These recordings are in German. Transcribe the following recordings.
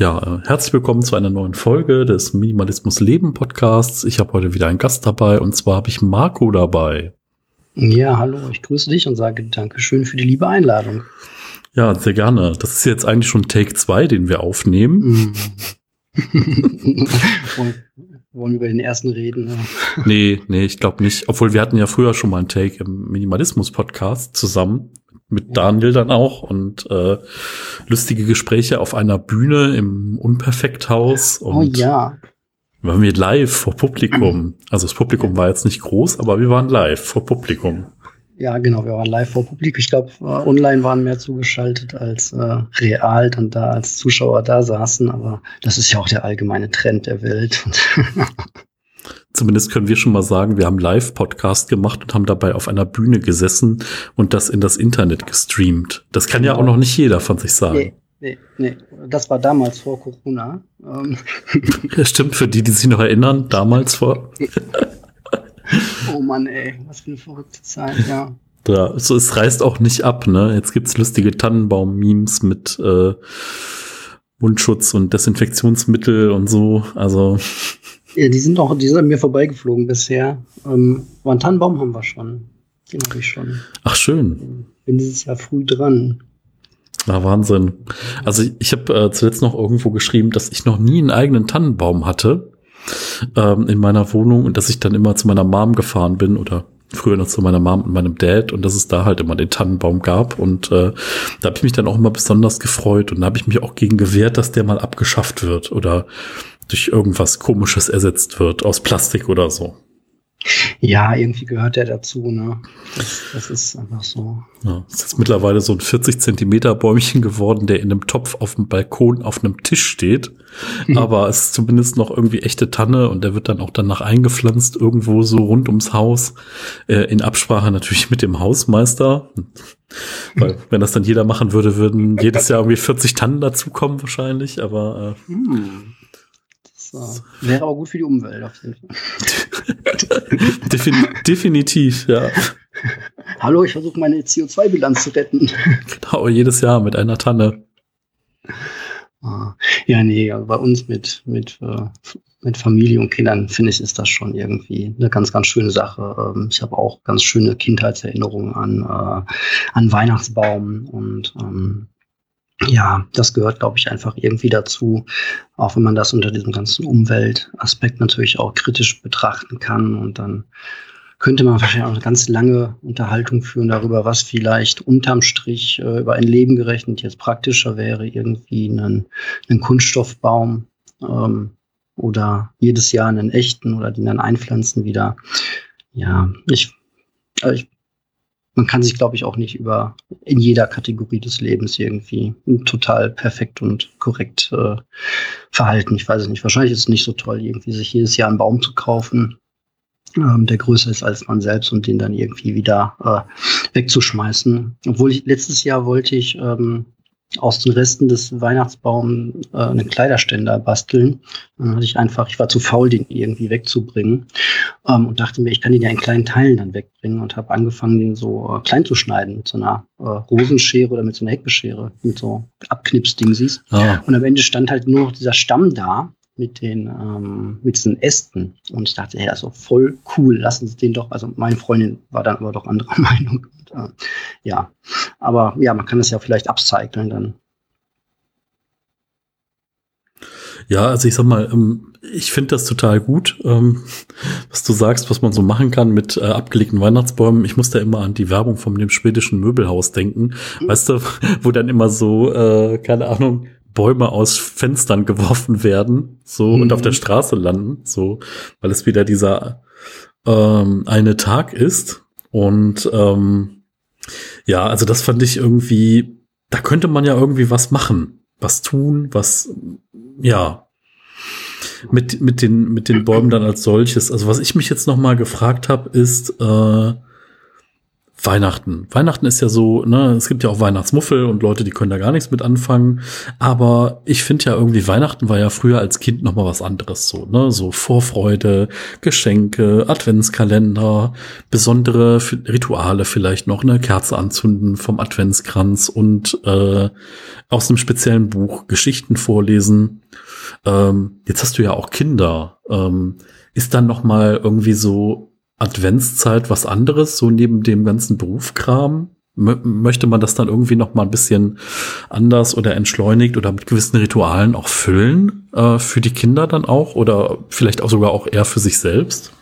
Ja, herzlich willkommen zu einer neuen Folge des Minimalismus Leben Podcasts. Ich habe heute wieder einen Gast dabei und zwar habe ich Marco dabei. Ja, hallo, ich grüße dich und sage Dankeschön für die liebe Einladung. Ja, sehr gerne. Das ist jetzt eigentlich schon Take 2, den wir aufnehmen. Mm. Wollen wir über den ersten reden? Ja. Nee, nee, ich glaube nicht. Obwohl wir hatten ja früher schon mal einen Take im Minimalismus-Podcast zusammen mit Daniel dann auch und äh, lustige Gespräche auf einer Bühne im Unperfekthaus. Oh und oh ja. Waren wir live vor Publikum. Also das Publikum war jetzt nicht groß, aber wir waren live vor Publikum. Ja, genau, wir waren live vor Publikum. Ich glaube, online waren mehr zugeschaltet als äh, real dann da als Zuschauer da saßen, aber das ist ja auch der allgemeine Trend der Welt. Zumindest können wir schon mal sagen, wir haben Live-Podcast gemacht und haben dabei auf einer Bühne gesessen und das in das Internet gestreamt. Das kann ja auch noch nicht jeder von sich sagen. Nee, nee, nee. Das war damals vor Corona. Ähm. Ja, stimmt, für die, die sich noch erinnern, damals vor. oh Mann, ey, was für eine verrückte Zeit, ja. Ja, so, es reißt auch nicht ab, ne? Jetzt gibt's lustige Tannenbaum-Memes mit äh, Mundschutz und Desinfektionsmittel und so. Also ja, die sind auch, die sind an mir vorbeigeflogen bisher. Ähm, aber einen Tannenbaum haben wir schon. Den habe ich schon. Ach, schön. Bin dieses Jahr früh dran. Na, Wahnsinn. Also ich habe äh, zuletzt noch irgendwo geschrieben, dass ich noch nie einen eigenen Tannenbaum hatte ähm, in meiner Wohnung und dass ich dann immer zu meiner Mom gefahren bin oder früher noch zu meiner Mom und meinem Dad und dass es da halt immer den Tannenbaum gab und äh, da habe ich mich dann auch immer besonders gefreut und da habe ich mich auch gegen gewehrt, dass der mal abgeschafft wird oder durch irgendwas Komisches ersetzt wird, aus Plastik oder so. Ja, irgendwie gehört der dazu, ne? Das, das ist einfach so. Ja, es ist jetzt mittlerweile so ein 40 Zentimeter Bäumchen geworden, der in einem Topf auf dem Balkon auf einem Tisch steht. Mhm. Aber es ist zumindest noch irgendwie echte Tanne und der wird dann auch danach eingepflanzt, irgendwo so rund ums Haus, äh, in Absprache natürlich mit dem Hausmeister. Weil, wenn das dann jeder machen würde, würden jedes Jahr irgendwie 40 Tannen dazukommen wahrscheinlich, aber äh, mhm. So. Wäre aber gut für die Umwelt auf jeden Fall. Defin definitiv, ja. Hallo, ich versuche meine CO2-Bilanz zu retten. Genau, jedes Jahr mit einer Tanne. Ah. Ja, nee, bei uns mit, mit, äh, mit Familie und Kindern, finde ich, ist das schon irgendwie eine ganz, ganz schöne Sache. Ähm, ich habe auch ganz schöne Kindheitserinnerungen an, äh, an Weihnachtsbaum und ähm, ja, das gehört, glaube ich, einfach irgendwie dazu, auch wenn man das unter diesem ganzen Umweltaspekt natürlich auch kritisch betrachten kann. Und dann könnte man wahrscheinlich auch eine ganz lange Unterhaltung führen darüber, was vielleicht unterm Strich äh, über ein Leben gerechnet jetzt praktischer wäre, irgendwie einen, einen Kunststoffbaum ähm, oder jedes Jahr einen echten oder den dann einpflanzen wieder. Ja, ich, also ich man kann sich, glaube ich, auch nicht über in jeder Kategorie des Lebens irgendwie total perfekt und korrekt äh, verhalten. Ich weiß es nicht. Wahrscheinlich ist es nicht so toll, irgendwie sich jedes Jahr einen Baum zu kaufen, ähm, der größer ist als man selbst und den dann irgendwie wieder äh, wegzuschmeißen. Obwohl ich letztes Jahr wollte ich ähm, aus den Resten des Weihnachtsbaums äh, einen Kleiderständer basteln. Dann hatte ich einfach, ich war zu faul, den irgendwie wegzubringen ähm, und dachte mir, ich kann den ja in kleinen Teilen dann wegbringen und habe angefangen, den so äh, klein zu schneiden mit so einer äh, Rosenschere oder mit so einer Heckenschere, mit so Abknipsdingsies. Ah. Und am Ende stand halt nur noch dieser Stamm da mit den ähm, mit diesen Ästen und ich dachte, ja, so voll cool, lassen Sie den doch. Also meine Freundin war dann aber doch anderer Meinung. Und, äh, ja, aber ja, man kann das ja vielleicht upcyclen dann. Ja, also ich sag mal, ähm, ich finde das total gut, ähm, was du sagst, was man so machen kann mit äh, abgelegten Weihnachtsbäumen. Ich muss da immer an die Werbung von dem schwedischen Möbelhaus denken. Mhm. Weißt du, wo dann immer so, äh, keine Ahnung, Bäume aus Fenstern geworfen werden, so mhm. und auf der mhm. Straße landen, so, weil es wieder dieser ähm, eine Tag ist. Und ähm, ja, also das fand ich irgendwie, da könnte man ja irgendwie was machen, was tun, was ja mit mit den mit den Bäumen dann als solches. Also was ich mich jetzt noch mal gefragt habe, ist äh, Weihnachten. Weihnachten ist ja so, ne, es gibt ja auch Weihnachtsmuffel und Leute, die können da gar nichts mit anfangen. Aber ich finde ja irgendwie Weihnachten war ja früher als Kind noch mal was anderes so, ne, so Vorfreude, Geschenke, Adventskalender, besondere Rituale vielleicht noch, ne, Kerze anzünden vom Adventskranz und äh, aus einem speziellen Buch Geschichten vorlesen. Ähm, jetzt hast du ja auch Kinder. Ähm, ist dann noch mal irgendwie so Adventszeit was anderes, so neben dem ganzen Berufskram? möchte man das dann irgendwie noch mal ein bisschen anders oder entschleunigt oder mit gewissen Ritualen auch füllen äh, für die Kinder dann auch oder vielleicht auch sogar auch eher für sich selbst?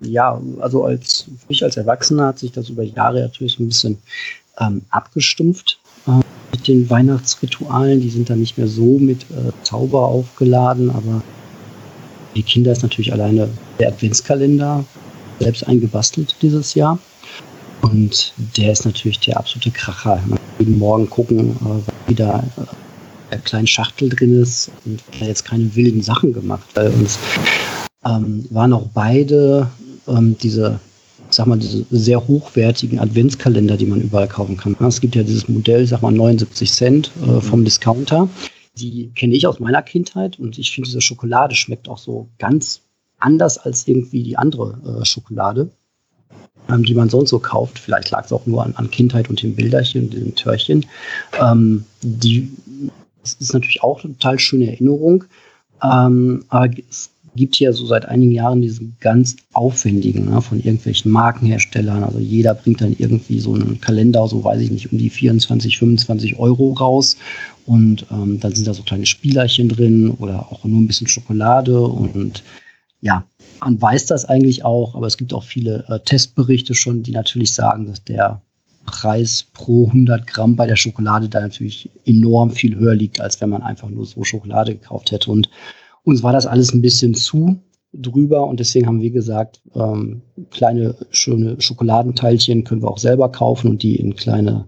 Ja, also als ich als Erwachsener hat sich das über Jahre natürlich ein bisschen ähm, abgestumpft äh, mit den Weihnachtsritualen. Die sind dann nicht mehr so mit äh, Zauber aufgeladen, aber die Kinder ist natürlich alleine der Adventskalender, selbst eingebastelt dieses Jahr. Und der ist natürlich der absolute Kracher. Man jeden Morgen gucken, äh, was wieder äh, der kleinen Schachtel drin ist und da jetzt keine wilden Sachen gemacht. Bei uns ähm, waren auch beide ähm, diese, sag mal, diese sehr hochwertigen Adventskalender, die man überall kaufen kann. Es gibt ja dieses Modell, sag mal, 79 Cent äh, vom Discounter. Die kenne ich aus meiner Kindheit und ich finde, diese Schokolade schmeckt auch so ganz anders als irgendwie die andere äh, Schokolade, ähm, die man sonst so kauft. Vielleicht lag es auch nur an, an, Kindheit und dem Bilderchen, dem Törchen. Ähm, die ist natürlich auch eine total schöne Erinnerung. Ähm, aber es gibt hier so seit einigen Jahren diesen ganz aufwendigen ne, von irgendwelchen Markenherstellern. Also jeder bringt dann irgendwie so einen Kalender, so weiß ich nicht, um die 24, 25 Euro raus. Und ähm, dann sind da so kleine Spielerchen drin oder auch nur ein bisschen Schokolade und ja, man weiß das eigentlich auch, aber es gibt auch viele äh, Testberichte schon, die natürlich sagen, dass der Preis pro 100 Gramm bei der Schokolade da natürlich enorm viel höher liegt, als wenn man einfach nur so Schokolade gekauft hätte. Und uns war das alles ein bisschen zu drüber und deswegen haben wir gesagt, ähm, kleine schöne Schokoladenteilchen können wir auch selber kaufen und die in kleine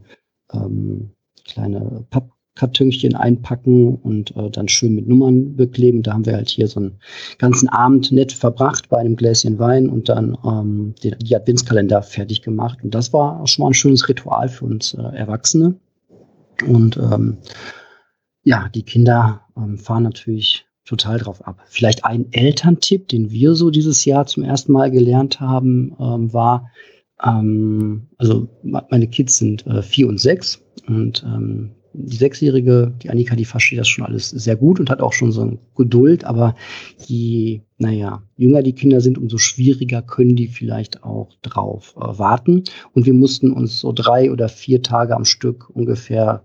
ähm, kleine Papp Kartönchen einpacken und äh, dann schön mit Nummern bekleben. Da haben wir halt hier so einen ganzen Abend nett verbracht bei einem Gläschen Wein und dann ähm, die, die Adventskalender fertig gemacht. Und das war schon mal ein schönes Ritual für uns äh, Erwachsene. Und ähm, ja, die Kinder ähm, fahren natürlich total drauf ab. Vielleicht ein Elterntipp, den wir so dieses Jahr zum ersten Mal gelernt haben, ähm, war, ähm, also meine Kids sind äh, vier und sechs und ähm, die Sechsjährige, die Annika, die versteht das schon alles sehr gut und hat auch schon so eine Geduld, aber je, naja, jünger die Kinder sind, umso schwieriger können die vielleicht auch drauf äh, warten. Und wir mussten uns so drei oder vier Tage am Stück ungefähr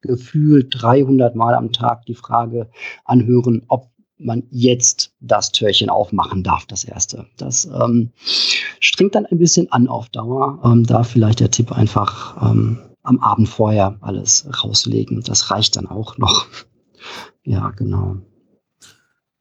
gefühlt 300 Mal am Tag die Frage anhören, ob man jetzt das Türchen aufmachen darf, das erste. Das ähm, strengt dann ein bisschen an auf Dauer. Ähm, da vielleicht der Tipp einfach ähm, am Abend vorher alles rauslegen. Das reicht dann auch noch. Ja, genau.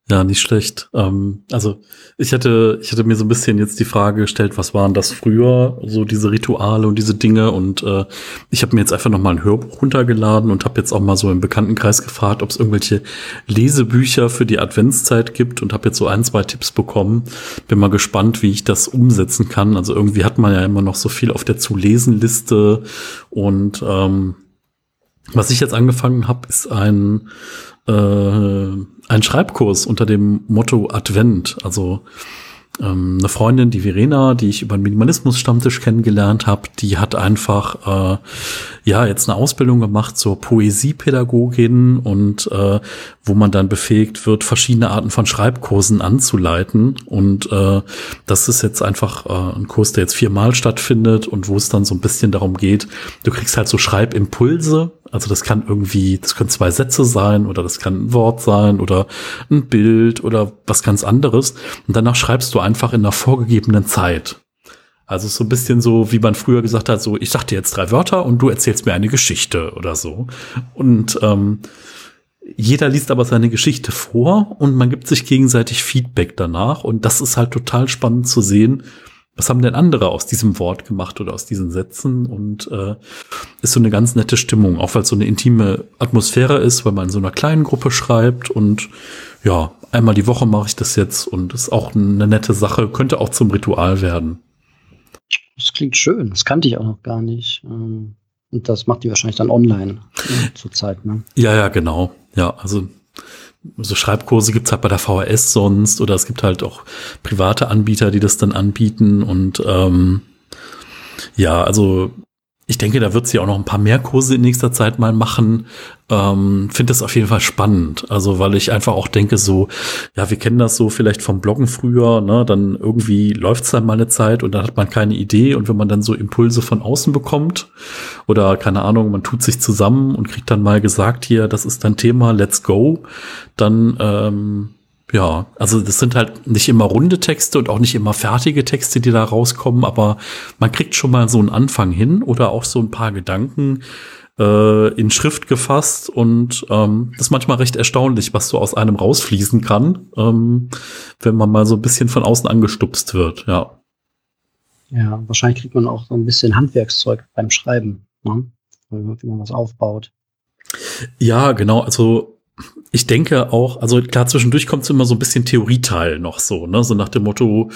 Ja, nicht schlecht. Ähm, also ich hätte, ich hätte mir so ein bisschen jetzt die Frage gestellt, was waren das früher, so diese Rituale und diese Dinge. Und äh, ich habe mir jetzt einfach noch mal ein Hörbuch runtergeladen und habe jetzt auch mal so im Bekanntenkreis gefragt, ob es irgendwelche Lesebücher für die Adventszeit gibt und habe jetzt so ein, zwei Tipps bekommen. Bin mal gespannt, wie ich das umsetzen kann. Also irgendwie hat man ja immer noch so viel auf der Zu-Lesen-Liste und ähm, was ich jetzt angefangen habe, ist ein äh, ein Schreibkurs unter dem Motto Advent. Also ähm, eine Freundin, die Verena, die ich über den Minimalismus-Stammtisch kennengelernt habe, die hat einfach äh, ja jetzt eine Ausbildung gemacht zur Poesiepädagogin und äh, wo man dann befähigt wird, verschiedene Arten von Schreibkursen anzuleiten. Und äh, das ist jetzt einfach äh, ein Kurs, der jetzt viermal stattfindet und wo es dann so ein bisschen darum geht, du kriegst halt so Schreibimpulse. Also das kann irgendwie, das können zwei Sätze sein oder das kann ein Wort sein oder ein Bild oder was ganz anderes. Und danach schreibst du einfach in einer vorgegebenen Zeit. Also so ein bisschen so, wie man früher gesagt hat, so ich sag dir jetzt drei Wörter und du erzählst mir eine Geschichte oder so. Und ähm, jeder liest aber seine Geschichte vor und man gibt sich gegenseitig Feedback danach. Und das ist halt total spannend zu sehen, was haben denn andere aus diesem Wort gemacht oder aus diesen Sätzen und äh, ist so eine ganz nette Stimmung, auch weil es so eine intime Atmosphäre ist, weil man in so einer kleinen Gruppe schreibt und ja, einmal die Woche mache ich das jetzt und ist auch eine nette Sache, könnte auch zum Ritual werden. Das klingt schön. Das kannte ich auch noch gar nicht. Ähm, und das macht die wahrscheinlich dann online äh, zurzeit, ne? Ja, ja, genau. Ja, also so Schreibkurse gibt's halt bei der VHS sonst oder es gibt halt auch private Anbieter, die das dann anbieten und ähm, ja, also ich denke, da wird sie auch noch ein paar mehr Kurse in nächster Zeit mal machen. Ähm, Finde das auf jeden Fall spannend. Also, weil ich einfach auch denke, so, ja, wir kennen das so vielleicht vom Bloggen früher, ne? Dann irgendwie läuft's dann mal eine Zeit und dann hat man keine Idee. Und wenn man dann so Impulse von außen bekommt, oder keine Ahnung, man tut sich zusammen und kriegt dann mal gesagt, hier, das ist dein Thema, let's go, dann ähm, ja, also das sind halt nicht immer runde Texte und auch nicht immer fertige Texte, die da rauskommen, aber man kriegt schon mal so einen Anfang hin oder auch so ein paar Gedanken äh, in Schrift gefasst und ähm, das ist manchmal recht erstaunlich, was so aus einem rausfließen kann, ähm, wenn man mal so ein bisschen von außen angestupst wird, ja. Ja, wahrscheinlich kriegt man auch so ein bisschen Handwerkszeug beim Schreiben, ne? wie man was aufbaut. Ja, genau. Also ich denke auch, also klar, zwischendurch kommt es immer so ein bisschen Theorieteil noch so, ne? So nach dem Motto,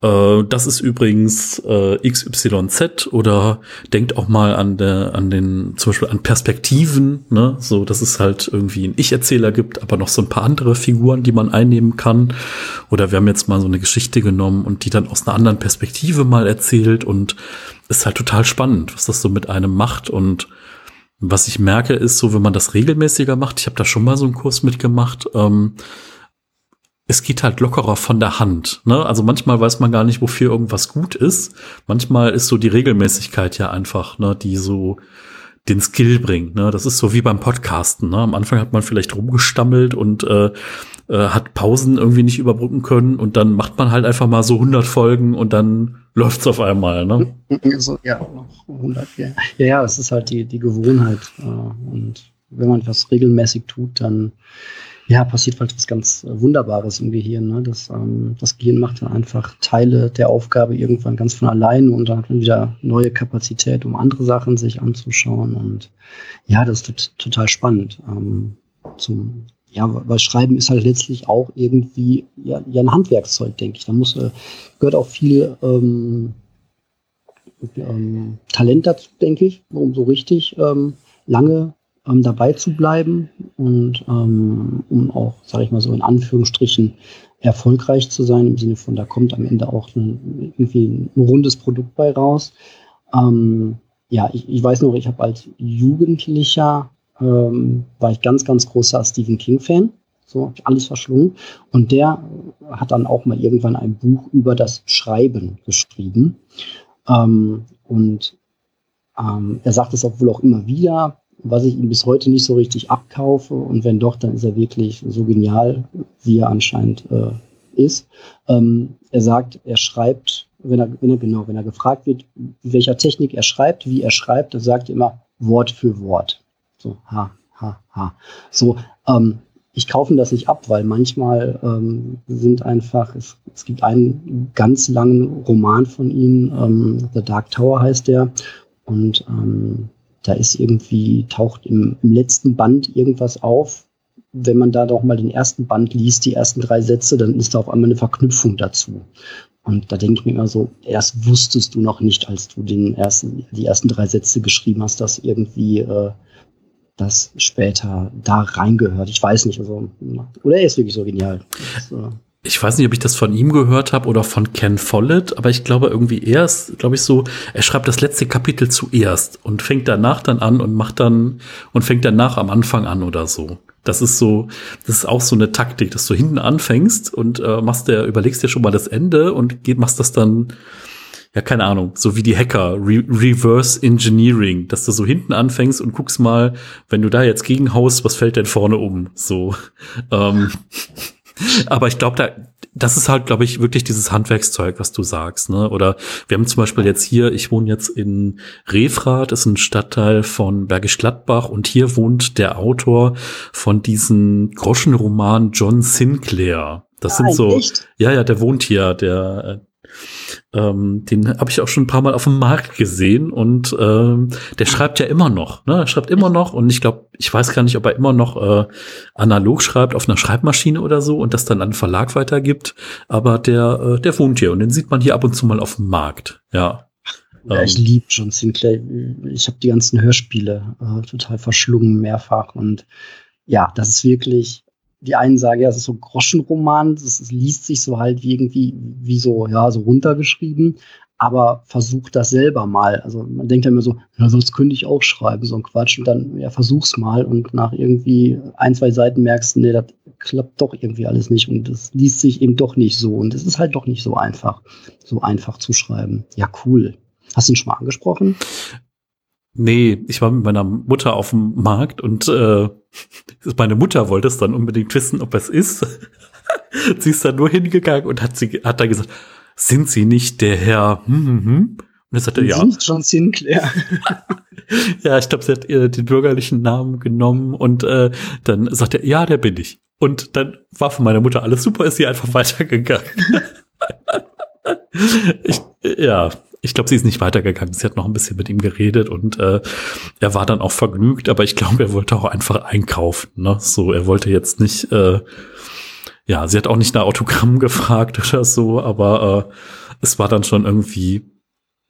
äh, das ist übrigens äh, XYZ oder denkt auch mal an der, an den, zum Beispiel an Perspektiven, ne? So, dass es halt irgendwie einen Ich-Erzähler gibt, aber noch so ein paar andere Figuren, die man einnehmen kann. Oder wir haben jetzt mal so eine Geschichte genommen und die dann aus einer anderen Perspektive mal erzählt und ist halt total spannend, was das so mit einem macht und was ich merke, ist so, wenn man das regelmäßiger macht, ich habe da schon mal so einen Kurs mitgemacht, ähm, es geht halt lockerer von der Hand. Ne? Also manchmal weiß man gar nicht, wofür irgendwas gut ist. Manchmal ist so die Regelmäßigkeit ja einfach, ne, die so den Skill bringt. Ne? Das ist so wie beim Podcasten. Ne? Am Anfang hat man vielleicht rumgestammelt und äh, äh, hat Pausen irgendwie nicht überbrücken können und dann macht man halt einfach mal so 100 Folgen und dann läuft's auf einmal. Ne? So, ja, noch 100. Ja, ja, ja es ist halt die, die Gewohnheit. Äh, und wenn man was regelmäßig tut, dann ja, passiert halt was ganz äh, Wunderbares im Gehirn. Ne? Das, ähm, das Gehirn macht dann einfach Teile der Aufgabe irgendwann ganz von allein und dann hat man wieder neue Kapazität, um andere Sachen sich anzuschauen. Und ja, das ist total spannend. Ähm, zum, ja, weil Schreiben ist halt letztlich auch irgendwie ja, ja ein Handwerkszeug, denke ich. Da muss, äh, gehört auch viel ähm, ähm, Talent dazu, denke ich, um so richtig ähm, lange ähm, dabei zu bleiben und ähm, um auch, sage ich mal so in Anführungsstrichen, erfolgreich zu sein, im Sinne von, da kommt am Ende auch ein, irgendwie ein rundes Produkt bei raus. Ähm, ja, ich, ich weiß noch, ich habe als Jugendlicher, ähm, war ich ganz, ganz großer Stephen King-Fan. So, habe ich alles verschlungen. Und der hat dann auch mal irgendwann ein Buch über das Schreiben geschrieben. Ähm, und ähm, er sagt es auch wohl auch immer wieder, was ich ihm bis heute nicht so richtig abkaufe. Und wenn doch, dann ist er wirklich so genial, wie er anscheinend äh, ist. Ähm, er sagt, er schreibt, wenn er, wenn er genau, wenn er gefragt wird, welcher Technik er schreibt, wie er schreibt, dann sagt er immer Wort für Wort. So, ha, ha, ha. So, ähm, ich kaufe das nicht ab, weil manchmal ähm, sind einfach, es, es, gibt einen ganz langen Roman von ihm, ähm, The Dark Tower heißt der, und ähm, da ist irgendwie, taucht im, im letzten Band irgendwas auf. Wenn man da doch mal den ersten Band liest, die ersten drei Sätze, dann ist da auf einmal eine Verknüpfung dazu. Und da denke ich mir immer so, erst wusstest du noch nicht, als du den ersten, die ersten drei Sätze geschrieben hast, dass irgendwie äh, das später da reingehört. Ich weiß nicht. Also, oder er ist wirklich so genial. Das, äh, ich weiß nicht, ob ich das von ihm gehört habe oder von Ken Follett, aber ich glaube irgendwie erst, glaube ich so, er schreibt das letzte Kapitel zuerst und fängt danach dann an und macht dann und fängt danach am Anfang an oder so. Das ist so, das ist auch so eine Taktik, dass du hinten anfängst und äh, machst der, überlegst dir schon mal das Ende und geht, machst das dann, ja, keine Ahnung, so wie die Hacker, Re Reverse Engineering, dass du so hinten anfängst und guckst mal, wenn du da jetzt gegenhaust, was fällt denn vorne um? So. Ähm, aber ich glaube, da, das ist halt, glaube ich, wirklich dieses Handwerkszeug, was du sagst. Ne? Oder wir haben zum Beispiel jetzt hier, ich wohne jetzt in Refrath, ist ein Stadtteil von Bergisch Gladbach und hier wohnt der Autor von diesem Groschenroman John Sinclair. Das Nein, sind so, echt? ja, ja, der wohnt hier, der ähm, den habe ich auch schon ein paar Mal auf dem Markt gesehen und ähm, der schreibt ja immer noch. Ne? Er schreibt immer noch und ich glaube, ich weiß gar nicht, ob er immer noch äh, analog schreibt auf einer Schreibmaschine oder so und das dann an den Verlag weitergibt. Aber der, äh, der wohnt hier und den sieht man hier ab und zu mal auf dem Markt. Ja. Ja, ich ähm, liebe John Sinclair. Ich habe die ganzen Hörspiele äh, total verschlungen, mehrfach. Und ja, das ist wirklich, die einen sagen, ja, es ist so ein Groschenroman, es liest sich so halt wie irgendwie, wie so, ja, so runtergeschrieben aber versuch das selber mal. Also man denkt ja immer so, ja, sonst könnte ich auch schreiben, so ein Quatsch. Und dann, ja, versuch's mal und nach irgendwie ein, zwei Seiten merkst du, nee, das klappt doch irgendwie alles nicht und das liest sich eben doch nicht so. Und es ist halt doch nicht so einfach, so einfach zu schreiben. Ja, cool. Hast du ihn schon mal angesprochen? Nee, ich war mit meiner Mutter auf dem Markt und äh, meine Mutter wollte es dann unbedingt wissen, ob es ist. sie ist dann nur hingegangen und hat sie hat da gesagt, sind Sie nicht der Herr? Hm, hm, hm? Und er sagte, ja. Sind John Sinclair. ja, ich glaube, sie hat ihr den bürgerlichen Namen genommen und äh, dann sagt er, ja, der bin ich. Und dann war von meiner Mutter alles super, ist sie einfach weitergegangen. ich, ja, ich glaube, sie ist nicht weitergegangen. Sie hat noch ein bisschen mit ihm geredet und äh, er war dann auch vergnügt, aber ich glaube, er wollte auch einfach einkaufen. Ne? So, er wollte jetzt nicht äh, ja, sie hat auch nicht nach Autogramm gefragt oder so, aber äh, es war dann schon irgendwie,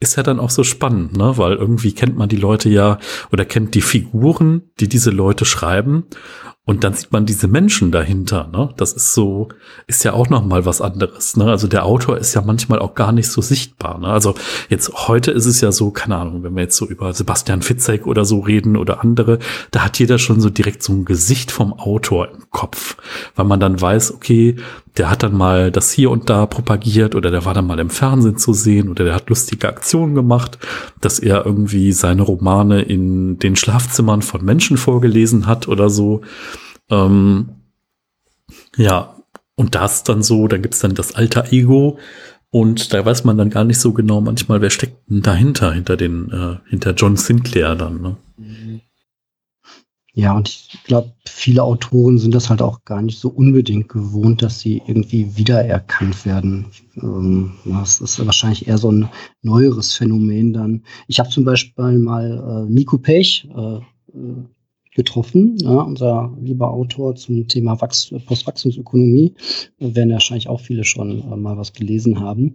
ist ja dann auch so spannend, ne? Weil irgendwie kennt man die Leute ja oder kennt die Figuren, die diese Leute schreiben und dann sieht man diese Menschen dahinter, ne? Das ist so, ist ja auch noch mal was anderes, ne? Also der Autor ist ja manchmal auch gar nicht so sichtbar, ne? Also jetzt heute ist es ja so, keine Ahnung, wenn wir jetzt so über Sebastian Fitzek oder so reden oder andere, da hat jeder schon so direkt so ein Gesicht vom Autor im Kopf, weil man dann weiß, okay, der hat dann mal das hier und da propagiert oder der war dann mal im Fernsehen zu sehen oder der hat lustige Aktionen gemacht, dass er irgendwie seine Romane in den Schlafzimmern von Menschen vorgelesen hat oder so. Ähm, ja, und das dann so, da gibt's dann das alter Ego und da weiß man dann gar nicht so genau manchmal, wer steckt denn dahinter, hinter den, äh, hinter John Sinclair dann. Ne? Ja, und ich glaube, viele Autoren sind das halt auch gar nicht so unbedingt gewohnt, dass sie irgendwie wiedererkannt werden. Ähm, das ist wahrscheinlich eher so ein neueres Phänomen dann. Ich habe zum Beispiel mal äh, Nico Pech äh, getroffen, ja, unser lieber Autor zum Thema Wachs Postwachstumsökonomie, werden wahrscheinlich auch viele schon äh, mal was gelesen haben.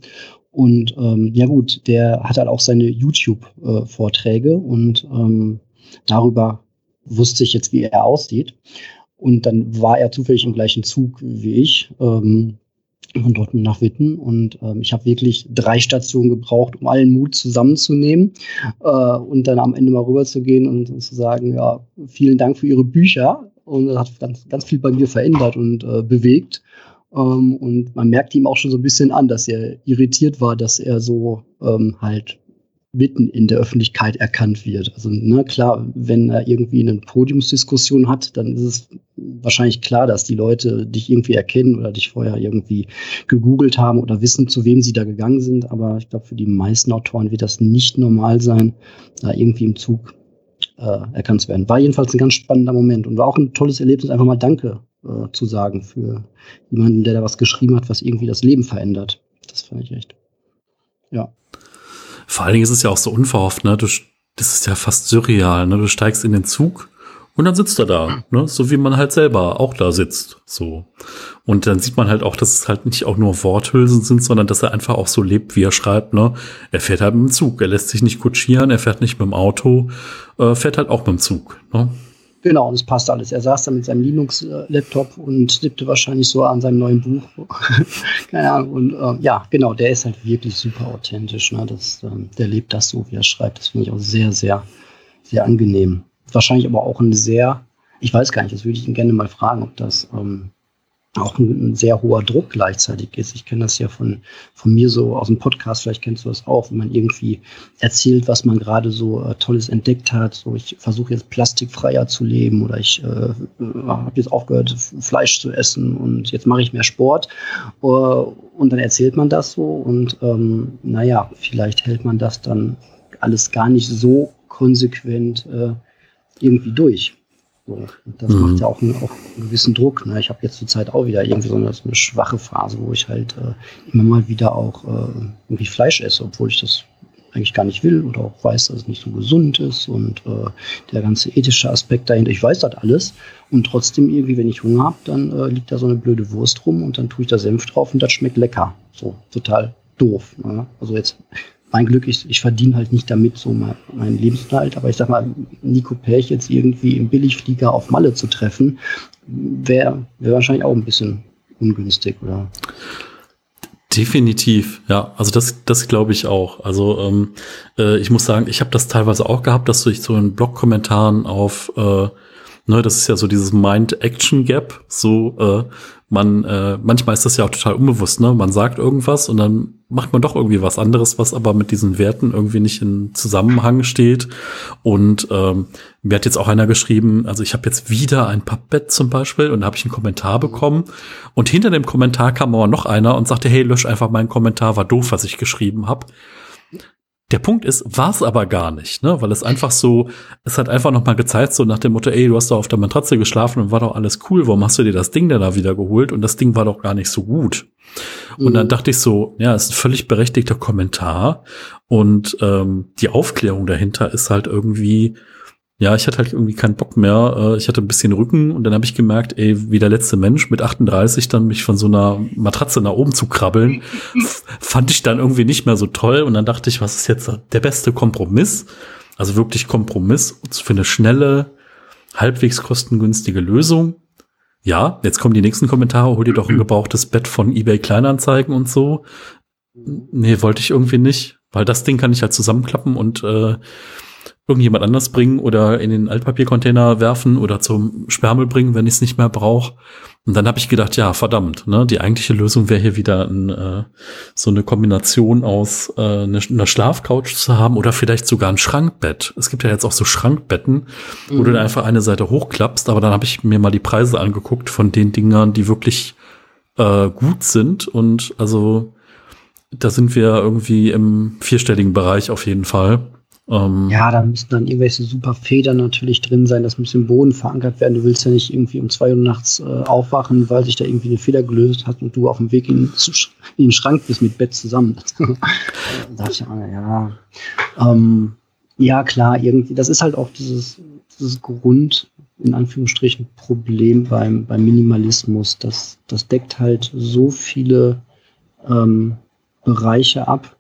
Und ähm, ja gut, der hat halt auch seine YouTube-Vorträge äh, und ähm, darüber wusste ich jetzt, wie er aussieht. Und dann war er zufällig im gleichen Zug wie ich. Ähm, von Dortmund nach Witten. Und ähm, ich habe wirklich drei Stationen gebraucht, um allen Mut zusammenzunehmen äh, und dann am Ende mal rüber zu gehen und, und, zu sagen, ja, vielen Dank für Ihre Bücher. Und das hat ganz, ganz viel bei mir verändert und äh, bewegt. Ähm, und man merkt ihm auch schon so ein bisschen an, dass er irritiert war, dass er so ähm, halt mitten in der Öffentlichkeit erkannt wird. Also ne, klar, wenn er irgendwie eine Podiumsdiskussion hat, dann ist es wahrscheinlich klar, dass die Leute dich irgendwie erkennen oder dich vorher irgendwie gegoogelt haben oder wissen, zu wem sie da gegangen sind. Aber ich glaube, für die meisten Autoren wird das nicht normal sein, da irgendwie im Zug äh, erkannt zu werden. War jedenfalls ein ganz spannender Moment und war auch ein tolles Erlebnis, einfach mal Danke äh, zu sagen für jemanden, der da was geschrieben hat, was irgendwie das Leben verändert. Das fand ich echt. Ja. Vor allen Dingen ist es ja auch so unverhofft, ne? Du, das ist ja fast surreal, ne? Du steigst in den Zug und dann sitzt er da, ne? So wie man halt selber auch da sitzt, so. Und dann sieht man halt auch, dass es halt nicht auch nur Worthülsen sind, sondern dass er einfach auch so lebt, wie er schreibt, ne? Er fährt halt mit dem Zug, er lässt sich nicht kutschieren, er fährt nicht mit dem Auto, äh, fährt halt auch mit dem Zug, ne? Genau, das passt alles. Er saß da mit seinem Linux-Laptop und tippte wahrscheinlich so an seinem neuen Buch. Keine Ahnung. Und äh, ja, genau, der ist halt wirklich super authentisch. Ne? Das, äh, der lebt das so, wie er schreibt. Das finde ich auch sehr, sehr, sehr angenehm. Wahrscheinlich aber auch ein sehr, ich weiß gar nicht, das würde ich ihn gerne mal fragen, ob das ähm, auch ein, ein, sehr hoher Druck gleichzeitig ist. Ich kenne das ja von, von mir so aus dem Podcast, vielleicht kennst du das auch, wenn man irgendwie erzählt, was man gerade so äh, Tolles entdeckt hat. So, ich versuche jetzt plastikfreier zu leben oder ich äh, äh habe jetzt aufgehört, Fleisch zu essen und jetzt mache ich mehr Sport. Uh, und dann erzählt man das so und ähm, naja, vielleicht hält man das dann alles gar nicht so konsequent äh, irgendwie durch. So, das mhm. macht ja auch einen, auch einen gewissen Druck. Ne? Ich habe jetzt zur Zeit auch wieder irgendwie so eine, so eine schwache Phase, wo ich halt äh, immer mal wieder auch äh, irgendwie Fleisch esse, obwohl ich das eigentlich gar nicht will oder auch weiß, dass es nicht so gesund ist und äh, der ganze ethische Aspekt dahinter. Ich weiß das alles und trotzdem irgendwie, wenn ich Hunger habe, dann äh, liegt da so eine blöde Wurst rum und dann tue ich da Senf drauf und das schmeckt lecker. So total doof. Ne? Also jetzt mein Glück, ich, ich verdiene halt nicht damit so mein, meinen Lebensunterhalt, aber ich sag mal, Nico Perch jetzt irgendwie im Billigflieger auf Malle zu treffen, wäre wär wahrscheinlich auch ein bisschen ungünstig, oder? Definitiv, ja. Also das, das glaube ich auch. Also ähm, äh, ich muss sagen, ich habe das teilweise auch gehabt, dass du dich so in Blog-Kommentaren auf, äh, ne, das ist ja so dieses Mind-Action-Gap, so äh, man, äh, manchmal ist das ja auch total unbewusst, ne? Man sagt irgendwas und dann macht man doch irgendwie was anderes, was aber mit diesen Werten irgendwie nicht in Zusammenhang steht. Und ähm, mir hat jetzt auch einer geschrieben, also ich habe jetzt wieder ein Puppet zum Beispiel und da habe ich einen Kommentar bekommen und hinter dem Kommentar kam aber noch einer und sagte, hey, lösch einfach meinen Kommentar, war doof, was ich geschrieben habe. Der Punkt ist, war es aber gar nicht, ne? Weil es einfach so, es hat einfach noch mal gezeigt, so nach dem Motto, ey, du hast doch auf der Matratze geschlafen und war doch alles cool, warum hast du dir das Ding denn da wieder geholt? Und das Ding war doch gar nicht so gut. Mhm. Und dann mhm. dachte ich so, ja, ist ein völlig berechtigter Kommentar. Und ähm, die Aufklärung dahinter ist halt irgendwie, ja, ich hatte halt irgendwie keinen Bock mehr. Äh, ich hatte ein bisschen Rücken und dann habe ich gemerkt, ey, wie der letzte Mensch mit 38 dann mich von so einer Matratze nach oben zu krabbeln, fand ich dann irgendwie nicht mehr so toll. Und dann dachte ich, was ist jetzt der beste Kompromiss? Also wirklich Kompromiss für eine schnelle, halbwegs kostengünstige Lösung. Ja, jetzt kommen die nächsten Kommentare, hol dir doch ein gebrauchtes Bett von eBay Kleinanzeigen und so. Nee, wollte ich irgendwie nicht, weil das Ding kann ich halt zusammenklappen und äh, irgendjemand anders bringen oder in den Altpapiercontainer werfen oder zum Sperrmüll bringen, wenn ich es nicht mehr brauche. Und dann habe ich gedacht, ja, verdammt, ne, die eigentliche Lösung wäre hier wieder ein, äh, so eine Kombination aus äh, eine, eine Schlafcouch zu haben oder vielleicht sogar ein Schrankbett. Es gibt ja jetzt auch so Schrankbetten, mhm. wo du dann einfach eine Seite hochklappst, aber dann habe ich mir mal die Preise angeguckt von den Dingern, die wirklich äh, gut sind und also da sind wir irgendwie im vierstelligen Bereich auf jeden Fall. Ähm, ja, da müssen dann irgendwelche super Federn natürlich drin sein, das muss im Boden verankert werden. Du willst ja nicht irgendwie um zwei Uhr nachts äh, aufwachen, weil sich da irgendwie eine Feder gelöst hat und du auf dem Weg in, in den Schrank bist mit Bett zusammen. da ich, ja, ähm, ja, klar, irgendwie, das ist halt auch dieses, dieses Grund, in Anführungsstrichen, Problem beim, beim Minimalismus. Das, das deckt halt so viele ähm, Bereiche ab,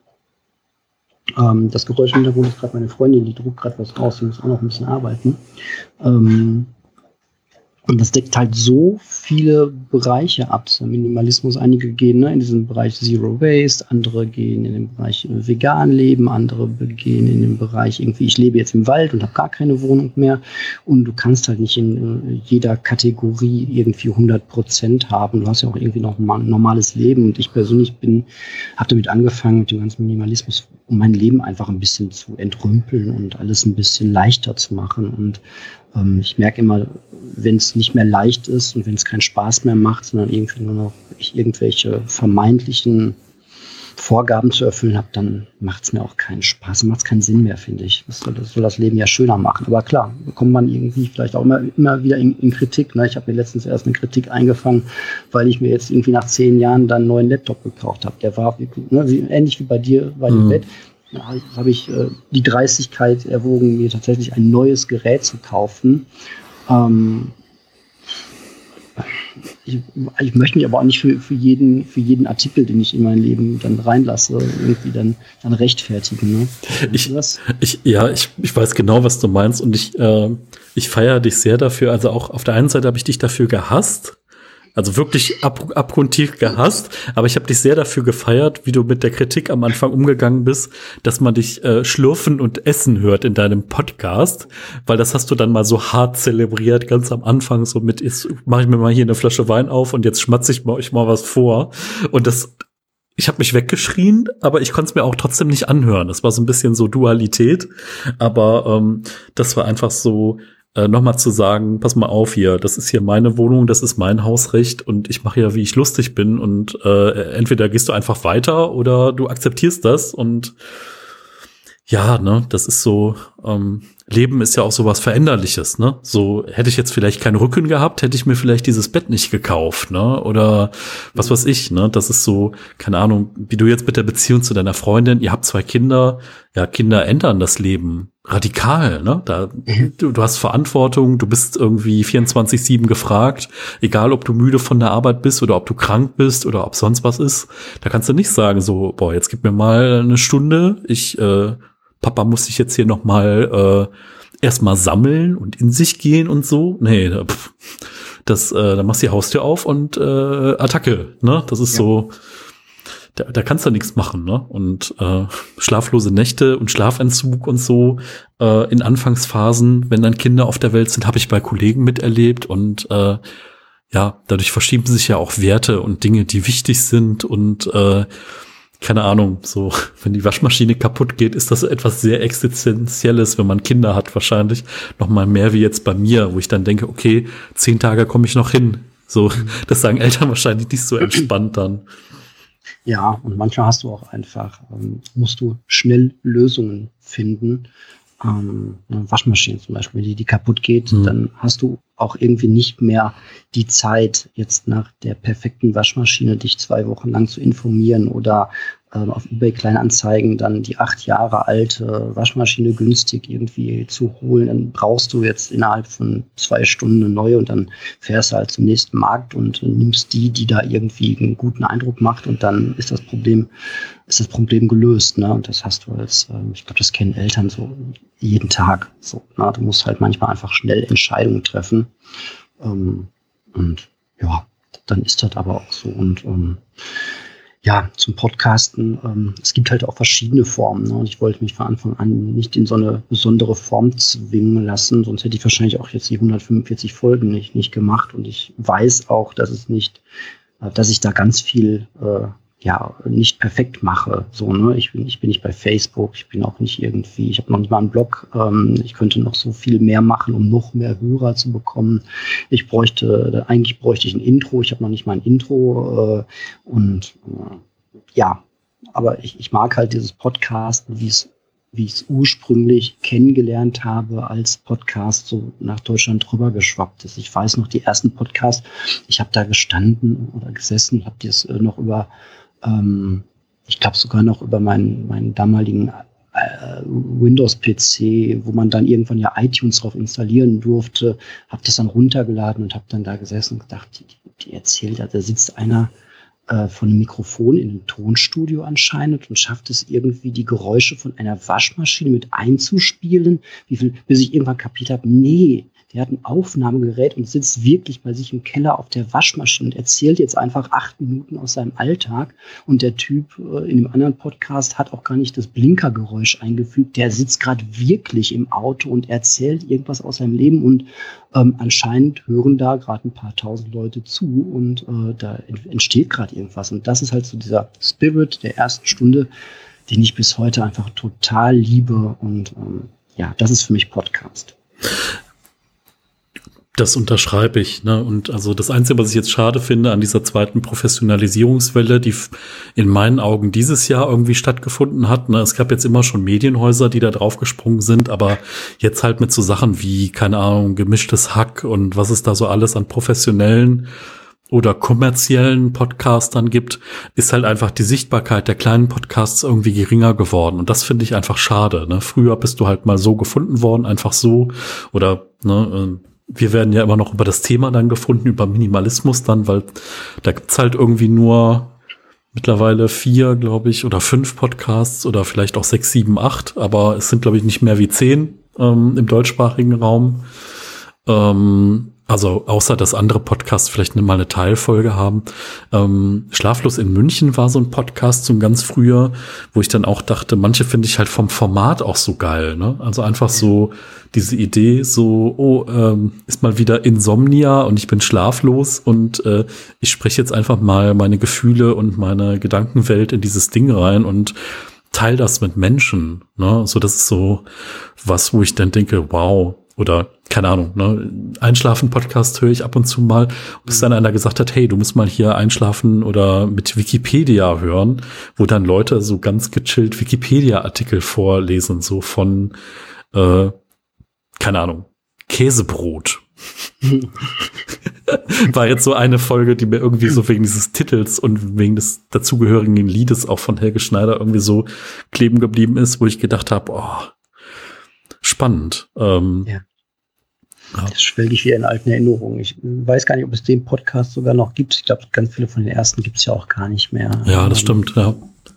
ähm, das Geräusch im Hintergrund ist gerade meine Freundin, die druckt gerade was raus, die muss auch noch ein bisschen arbeiten. Ähm, und das deckt halt so viele Bereiche ab. Der Minimalismus, einige gehen ne, in diesen Bereich Zero Waste, andere gehen in den Bereich äh, vegan leben, andere gehen in den Bereich irgendwie, ich lebe jetzt im Wald und habe gar keine Wohnung mehr. Und du kannst halt nicht in äh, jeder Kategorie irgendwie 100 Prozent haben. Du hast ja auch irgendwie noch ein normales Leben. Und ich persönlich bin, habe damit angefangen mit dem ganzen Minimalismus, um mein Leben einfach ein bisschen zu entrümpeln und alles ein bisschen leichter zu machen. Und ähm, ich merke immer, wenn es nicht mehr leicht ist und wenn es keinen Spaß mehr macht, sondern irgendwie nur noch irgendwelche vermeintlichen Vorgaben zu erfüllen habe, dann macht es mir auch keinen Spaß, macht es keinen Sinn mehr, finde ich. Das soll, das soll, das Leben ja schöner machen. Aber klar, kommt man irgendwie vielleicht auch immer, immer wieder in, in Kritik. Ne? Ich habe mir letztens erst eine Kritik eingefangen, weil ich mir jetzt irgendwie nach zehn Jahren dann einen neuen Laptop gekauft habe. Der war ne, wie, ähnlich wie bei dir bei dem mhm. Bett habe ich äh, die Dreistigkeit erwogen, mir tatsächlich ein neues Gerät zu kaufen. Ähm, ich, ich, möchte mich aber auch nicht für, für, jeden, für jeden Artikel, den ich in mein Leben dann reinlasse, irgendwie dann, dann rechtfertigen. Ne? Ich, ich, ja, ich, ich weiß genau, was du meinst und ich, äh, ich feiere dich sehr dafür. Also auch auf der einen Seite habe ich dich dafür gehasst, also wirklich ab, abgrundtief gehasst. Aber ich habe dich sehr dafür gefeiert, wie du mit der Kritik am Anfang umgegangen bist, dass man dich äh, schlürfen und essen hört in deinem Podcast. Weil das hast du dann mal so hart zelebriert, ganz am Anfang, so mit, jetzt mache ich mir mal hier eine Flasche Wein auf und jetzt schmatze ich mal euch mal was vor. Und das, ich habe mich weggeschrien, aber ich konnte es mir auch trotzdem nicht anhören. Das war so ein bisschen so Dualität. Aber ähm, das war einfach so, äh, nochmal zu sagen, pass mal auf hier, das ist hier meine Wohnung, das ist mein Hausrecht und ich mache ja, wie ich lustig bin und äh, entweder gehst du einfach weiter oder du akzeptierst das und ja, ne, das ist so, ähm, Leben ist ja auch sowas Veränderliches, ne? So hätte ich jetzt vielleicht keinen Rücken gehabt, hätte ich mir vielleicht dieses Bett nicht gekauft, ne? Oder was weiß ich, ne? Das ist so, keine Ahnung, wie du jetzt mit der Beziehung zu deiner Freundin, ihr habt zwei Kinder, ja, Kinder ändern das Leben radikal, ne? Da, du, du hast Verantwortung, du bist irgendwie 24-7 gefragt, egal ob du müde von der Arbeit bist oder ob du krank bist oder ob sonst was ist. Da kannst du nicht sagen, so, boah, jetzt gib mir mal eine Stunde, ich äh, Papa muss sich jetzt hier noch mal äh, erstmal sammeln und in sich gehen und so. Nee, pff, das, äh, da machst du die Haustür auf und äh, Attacke, ne? Das ist ja. so, da, da kannst du nichts machen, ne? Und äh, schlaflose Nächte und Schlafentzug und so äh, in Anfangsphasen, wenn dann Kinder auf der Welt sind, habe ich bei Kollegen miterlebt und äh, ja, dadurch verschieben sich ja auch Werte und Dinge, die wichtig sind und äh, keine Ahnung, so, wenn die Waschmaschine kaputt geht, ist das etwas sehr Existenzielles, wenn man Kinder hat, wahrscheinlich. Noch mal mehr wie jetzt bei mir, wo ich dann denke, okay, zehn Tage komme ich noch hin. So, das sagen Eltern wahrscheinlich nicht so entspannt dann. Ja, und manchmal hast du auch einfach, ähm, musst du schnell Lösungen finden. Ähm, eine Waschmaschine zum Beispiel, die, die kaputt geht, mhm. dann hast du auch irgendwie nicht mehr die Zeit, jetzt nach der perfekten Waschmaschine dich zwei Wochen lang zu informieren oder auf eBay Kleinanzeigen dann die acht Jahre alte Waschmaschine günstig irgendwie zu holen. Dann brauchst du jetzt innerhalb von zwei Stunden eine neue und dann fährst du halt zum nächsten Markt und nimmst die, die da irgendwie einen guten Eindruck macht und dann ist das Problem, ist das Problem gelöst. Ne? Und das hast du als, ähm, ich glaube, das kennen Eltern so jeden Tag. So, ne? Du musst halt manchmal einfach schnell Entscheidungen treffen. Ähm, und ja, dann ist das aber auch so. Und ähm, ja, zum Podcasten. Ähm, es gibt halt auch verschiedene Formen. Ne? Und ich wollte mich von Anfang an nicht in so eine besondere Form zwingen lassen, sonst hätte ich wahrscheinlich auch jetzt die 145 Folgen nicht, nicht gemacht. Und ich weiß auch, dass es nicht, äh, dass ich da ganz viel äh, ja nicht perfekt mache. So, ne? Ich bin, ich bin nicht bei Facebook, ich bin auch nicht irgendwie, ich habe noch nicht mal einen Blog. Ähm, ich könnte noch so viel mehr machen, um noch mehr Hörer zu bekommen. Ich bräuchte, eigentlich bräuchte ich ein Intro, ich habe noch nicht mal ein Intro äh, und äh, ja, aber ich, ich mag halt dieses Podcast, wie es wie ich es ursprünglich kennengelernt habe, als Podcast so nach Deutschland drüber geschwappt ist. Ich weiß noch die ersten Podcasts, ich habe da gestanden oder gesessen, habe das äh, noch über ähm, ich glaube sogar noch über meinen, meinen damaligen äh, Windows-PC, wo man dann irgendwann ja iTunes drauf installieren durfte, habe das dann runtergeladen und habe dann da gesessen und gedacht, die, die erzählt, da sitzt einer äh, von einem Mikrofon in einem Tonstudio anscheinend und schafft es irgendwie, die Geräusche von einer Waschmaschine mit einzuspielen, wie viel, bis ich irgendwann kapiert habe, nee, der hat ein Aufnahmegerät und sitzt wirklich bei sich im Keller auf der Waschmaschine und erzählt jetzt einfach acht Minuten aus seinem Alltag. Und der Typ äh, in dem anderen Podcast hat auch gar nicht das Blinkergeräusch eingefügt. Der sitzt gerade wirklich im Auto und erzählt irgendwas aus seinem Leben und ähm, anscheinend hören da gerade ein paar tausend Leute zu und äh, da entsteht gerade irgendwas. Und das ist halt so dieser Spirit der ersten Stunde, den ich bis heute einfach total liebe. Und ähm, ja, das ist für mich Podcast. Das unterschreibe ich. Ne? Und also das Einzige, was ich jetzt schade finde an dieser zweiten Professionalisierungswelle, die in meinen Augen dieses Jahr irgendwie stattgefunden hat. Ne? Es gab jetzt immer schon Medienhäuser, die da draufgesprungen sind, aber jetzt halt mit so Sachen wie, keine Ahnung, gemischtes Hack und was es da so alles an professionellen oder kommerziellen Podcastern gibt, ist halt einfach die Sichtbarkeit der kleinen Podcasts irgendwie geringer geworden. Und das finde ich einfach schade. Ne? Früher bist du halt mal so gefunden worden, einfach so. Oder ne, äh, wir werden ja immer noch über das Thema dann gefunden, über Minimalismus dann, weil da gibt's halt irgendwie nur mittlerweile vier, glaube ich, oder fünf Podcasts oder vielleicht auch sechs, sieben, acht, aber es sind, glaube ich, nicht mehr wie zehn ähm, im deutschsprachigen Raum. Ähm, also außer dass andere Podcasts vielleicht mal eine Teilfolge haben. Ähm, Schlaflos in München war so ein Podcast zum ganz früher, wo ich dann auch dachte, manche finde ich halt vom Format auch so geil. Ne? Also einfach so diese Idee, so, oh, ähm, ist mal wieder Insomnia und ich bin schlaflos und äh, ich spreche jetzt einfach mal meine Gefühle und meine Gedankenwelt in dieses Ding rein und teile das mit Menschen. Ne? So, das ist so was, wo ich dann denke, wow, oder keine Ahnung, ne, Einschlafen-Podcast höre ich ab und zu mal, bis dann einer gesagt hat, hey, du musst mal hier einschlafen oder mit Wikipedia hören, wo dann Leute so ganz gechillt Wikipedia-Artikel vorlesen, so von äh, keine Ahnung, Käsebrot. War jetzt so eine Folge, die mir irgendwie so wegen dieses Titels und wegen des dazugehörigen Liedes auch von Helge Schneider irgendwie so kleben geblieben ist, wo ich gedacht habe, oh, spannend. Ähm, ja. Das schwelge ich wieder in alten Erinnerungen. Ich weiß gar nicht, ob es den Podcast sogar noch gibt. Ich glaube, ganz viele von den ersten gibt es ja auch gar nicht mehr. Ja, das stimmt, ja.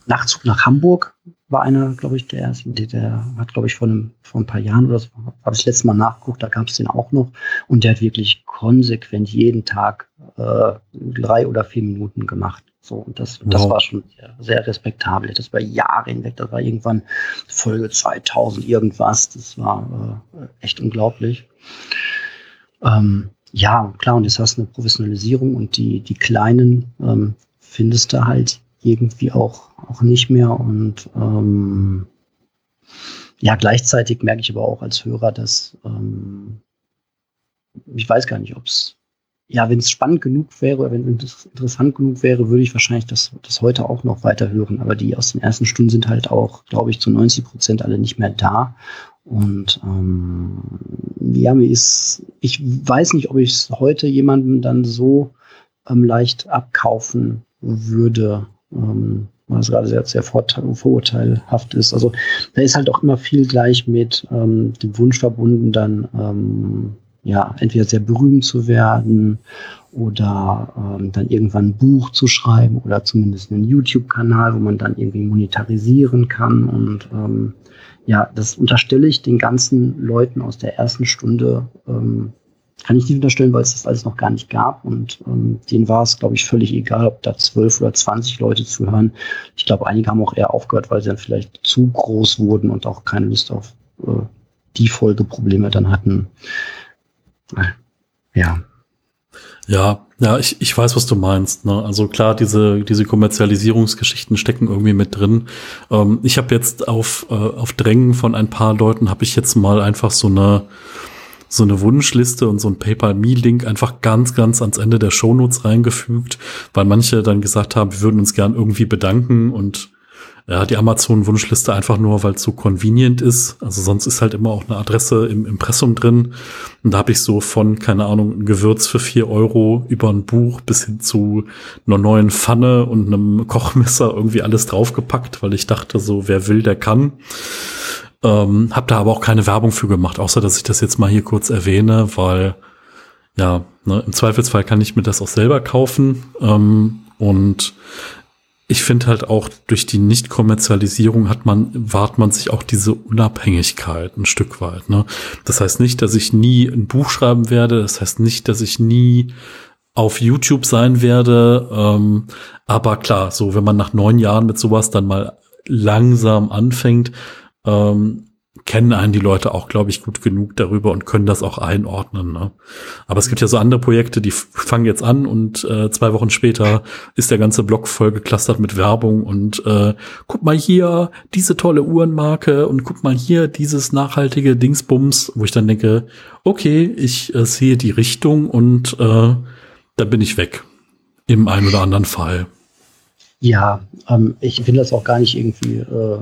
Nachzug nach Hamburg war einer, glaube ich, der erste. Der, hat, glaube ich, vor, einem, vor ein paar Jahren oder so, habe ich letztes Mal nachgeguckt, da gab es den auch noch. Und der hat wirklich konsequent jeden Tag äh, drei oder vier Minuten gemacht. So, und das, wow. das war schon sehr, sehr respektabel. Das war Jahre hinweg, das war irgendwann Folge 2000 irgendwas. Das war äh, echt unglaublich. Ähm, ja, klar, und jetzt hast du eine Professionalisierung und die, die Kleinen ähm, findest du halt irgendwie auch, auch nicht mehr. Und ähm, ja, gleichzeitig merke ich aber auch als Hörer, dass ähm, ich weiß gar nicht, ob es ja, wenn es spannend genug wäre, wenn es interessant genug wäre, würde ich wahrscheinlich das, das heute auch noch weiter hören. Aber die aus den ersten Stunden sind halt auch, glaube ich, zu 90 Prozent alle nicht mehr da. Und ähm, ja, mir ist, ich weiß nicht, ob ich es heute jemandem dann so ähm, leicht abkaufen würde, ähm, was gerade sehr, sehr vorurteilhaft ist. Also da ist halt auch immer viel gleich mit ähm, dem Wunsch verbunden, dann ähm, ja, entweder sehr berühmt zu werden oder ähm, dann irgendwann ein Buch zu schreiben oder zumindest einen YouTube-Kanal, wo man dann irgendwie monetarisieren kann. Und ähm, ja, das unterstelle ich den ganzen Leuten aus der ersten Stunde. Ähm, kann ich nicht unterstellen, weil es das alles noch gar nicht gab. Und ähm, denen war es, glaube ich, völlig egal, ob da zwölf oder zwanzig Leute zuhören. Ich glaube, einige haben auch eher aufgehört, weil sie dann vielleicht zu groß wurden und auch keine Lust auf äh, die Folgeprobleme dann hatten. Ja. Ja, ja, ich, ich weiß, was du meinst. Ne? Also klar, diese, diese Kommerzialisierungsgeschichten stecken irgendwie mit drin. Ähm, ich habe jetzt auf, äh, auf Drängen von ein paar Leuten, habe ich jetzt mal einfach so eine, so eine Wunschliste und so ein PayPal-Me-Link einfach ganz, ganz ans Ende der Shownotes reingefügt, weil manche dann gesagt haben, wir würden uns gern irgendwie bedanken und ja, die Amazon-Wunschliste einfach nur, weil es so convenient ist. Also sonst ist halt immer auch eine Adresse im Impressum drin. Und da habe ich so von, keine Ahnung, ein Gewürz für vier Euro über ein Buch bis hin zu einer neuen Pfanne und einem Kochmesser irgendwie alles draufgepackt, weil ich dachte so, wer will, der kann. Ähm, hab da aber auch keine Werbung für gemacht, außer dass ich das jetzt mal hier kurz erwähne, weil ja, ne, im Zweifelsfall kann ich mir das auch selber kaufen. Ähm, und ich finde halt auch durch die Nicht-Kommerzialisierung hat man, wahrt man sich auch diese Unabhängigkeit ein Stück weit. Ne? Das heißt nicht, dass ich nie ein Buch schreiben werde. Das heißt nicht, dass ich nie auf YouTube sein werde. Ähm, aber klar, so wenn man nach neun Jahren mit sowas dann mal langsam anfängt, ähm, kennen einen die Leute auch, glaube ich, gut genug darüber und können das auch einordnen. Ne? Aber es gibt ja so andere Projekte, die fangen jetzt an und äh, zwei Wochen später ist der ganze Blog voll geklustert mit Werbung und äh, guck mal hier diese tolle Uhrenmarke und guck mal hier dieses nachhaltige Dingsbums, wo ich dann denke, okay, ich äh, sehe die Richtung und äh, da bin ich weg. Im einen oder anderen Fall. Ja, ähm, ich finde das auch gar nicht irgendwie äh,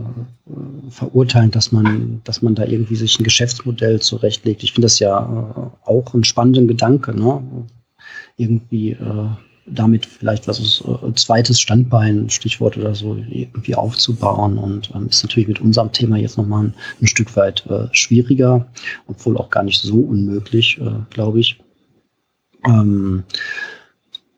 verurteilen, dass man, dass man da irgendwie sich ein Geschäftsmodell zurechtlegt. Ich finde das ja äh, auch einen spannenden Gedanke, ne? Irgendwie äh, damit vielleicht was ist, äh, zweites Standbein, Stichwort oder so, irgendwie aufzubauen. Und ähm, ist natürlich mit unserem Thema jetzt nochmal ein, ein Stück weit äh, schwieriger, obwohl auch gar nicht so unmöglich, äh, glaube ich. Ähm,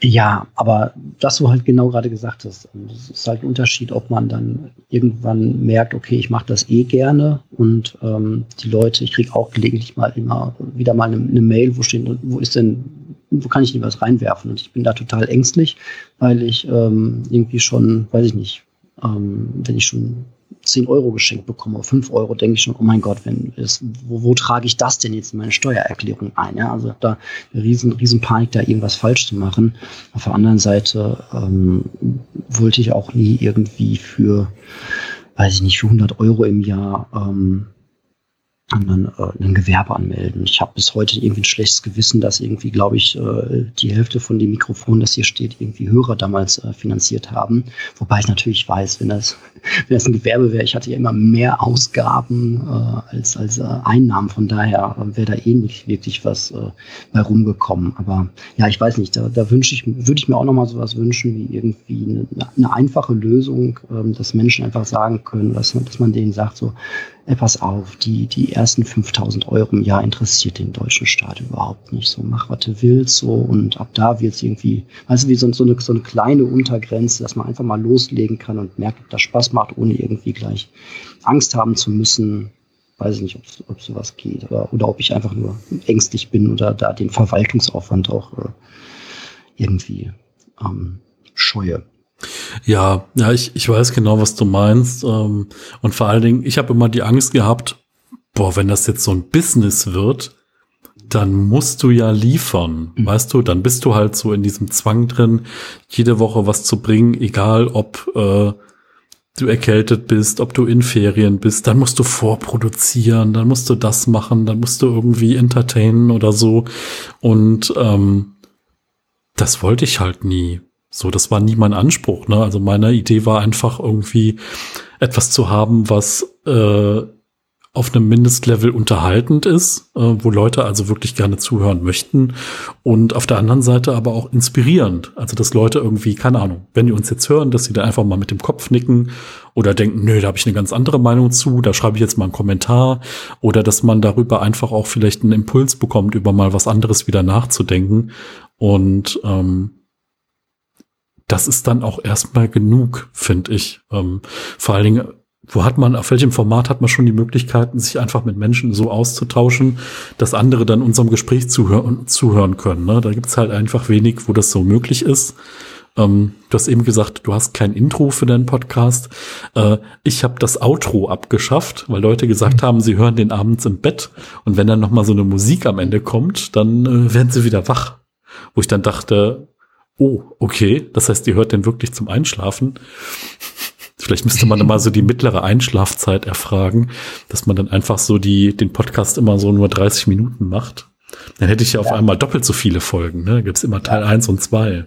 ja, aber das du halt genau gerade gesagt hast, es ist halt ein Unterschied, ob man dann irgendwann merkt, okay, ich mache das eh gerne und ähm, die Leute, ich kriege auch gelegentlich mal immer wieder mal eine, eine, Mail, wo steht, wo ist denn, wo kann ich denn was reinwerfen? Und ich bin da total ängstlich, weil ich ähm, irgendwie schon, weiß ich nicht, ähm, wenn ich schon 10 Euro geschenkt bekomme, oder 5 Euro, denke ich schon, oh mein Gott, wenn ist, wo, wo trage ich das denn jetzt in meine Steuererklärung ein? Ja? Also da riesen, riesen Panik, da irgendwas falsch zu machen. Auf der anderen Seite ähm, wollte ich auch nie irgendwie für, weiß ich nicht, für 100 Euro im Jahr ähm, dann äh, ein Gewerbe anmelden. Ich habe bis heute irgendwie ein schlechtes Gewissen, dass irgendwie, glaube ich, äh, die Hälfte von dem Mikrofon, das hier steht, irgendwie Hörer damals äh, finanziert haben. Wobei ich natürlich weiß, wenn das, wenn das ein Gewerbe wäre, ich hatte ja immer mehr Ausgaben äh, als, als äh, Einnahmen. Von daher äh, wäre da eh nicht wirklich was äh, bei rumgekommen. Aber ja, ich weiß nicht, da, da wünsche ich, würde ich mir auch nochmal sowas wünschen, wie irgendwie eine, eine einfache Lösung, äh, dass Menschen einfach sagen können, dass, dass man denen sagt, so, pass auf, die, die ersten 5000 Euro im Jahr interessiert den deutschen Staat überhaupt nicht. So, mach, was du willst, so, und ab da wird es irgendwie, weißt du, wie so, so, eine, so eine kleine Untergrenze, dass man einfach mal loslegen kann und merkt, ob das Spaß macht, ohne irgendwie gleich Angst haben zu müssen. Weiß ich nicht, ob, ob sowas geht, oder, oder ob ich einfach nur ängstlich bin oder da den Verwaltungsaufwand auch äh, irgendwie ähm, scheue. Ja, ja, ich, ich weiß genau, was du meinst. Ähm, und vor allen Dingen, ich habe immer die Angst gehabt, boah, wenn das jetzt so ein Business wird, dann musst du ja liefern, mhm. weißt du, dann bist du halt so in diesem Zwang drin, jede Woche was zu bringen, egal ob äh, du erkältet bist, ob du in Ferien bist, dann musst du vorproduzieren, dann musst du das machen, dann musst du irgendwie entertainen oder so. Und ähm, das wollte ich halt nie. So, das war nie mein Anspruch. Ne? Also meine Idee war einfach irgendwie etwas zu haben, was äh, auf einem Mindestlevel unterhaltend ist, äh, wo Leute also wirklich gerne zuhören möchten und auf der anderen Seite aber auch inspirierend. Also dass Leute irgendwie, keine Ahnung, wenn die uns jetzt hören, dass sie da einfach mal mit dem Kopf nicken oder denken, nö, da habe ich eine ganz andere Meinung zu, da schreibe ich jetzt mal einen Kommentar oder dass man darüber einfach auch vielleicht einen Impuls bekommt, über mal was anderes wieder nachzudenken und ähm, das ist dann auch erstmal genug, finde ich. Ähm, vor allen Dingen, wo hat man, auf welchem Format hat man schon die Möglichkeiten, sich einfach mit Menschen so auszutauschen, dass andere dann unserem Gespräch zuhören, zuhören können. Ne? Da gibt's halt einfach wenig, wo das so möglich ist. Ähm, du hast eben gesagt, du hast kein Intro für deinen Podcast. Äh, ich habe das Outro abgeschafft, weil Leute gesagt haben, sie hören den abends im Bett und wenn dann noch mal so eine Musik am Ende kommt, dann äh, werden sie wieder wach. Wo ich dann dachte, Oh, okay. Das heißt, ihr hört den wirklich zum Einschlafen. Vielleicht müsste man mal so die mittlere Einschlafzeit erfragen, dass man dann einfach so die, den Podcast immer so nur 30 Minuten macht. Dann hätte ich ja, ja. auf einmal doppelt so viele Folgen. Ne? Gibt es immer Teil ja. 1 und 2.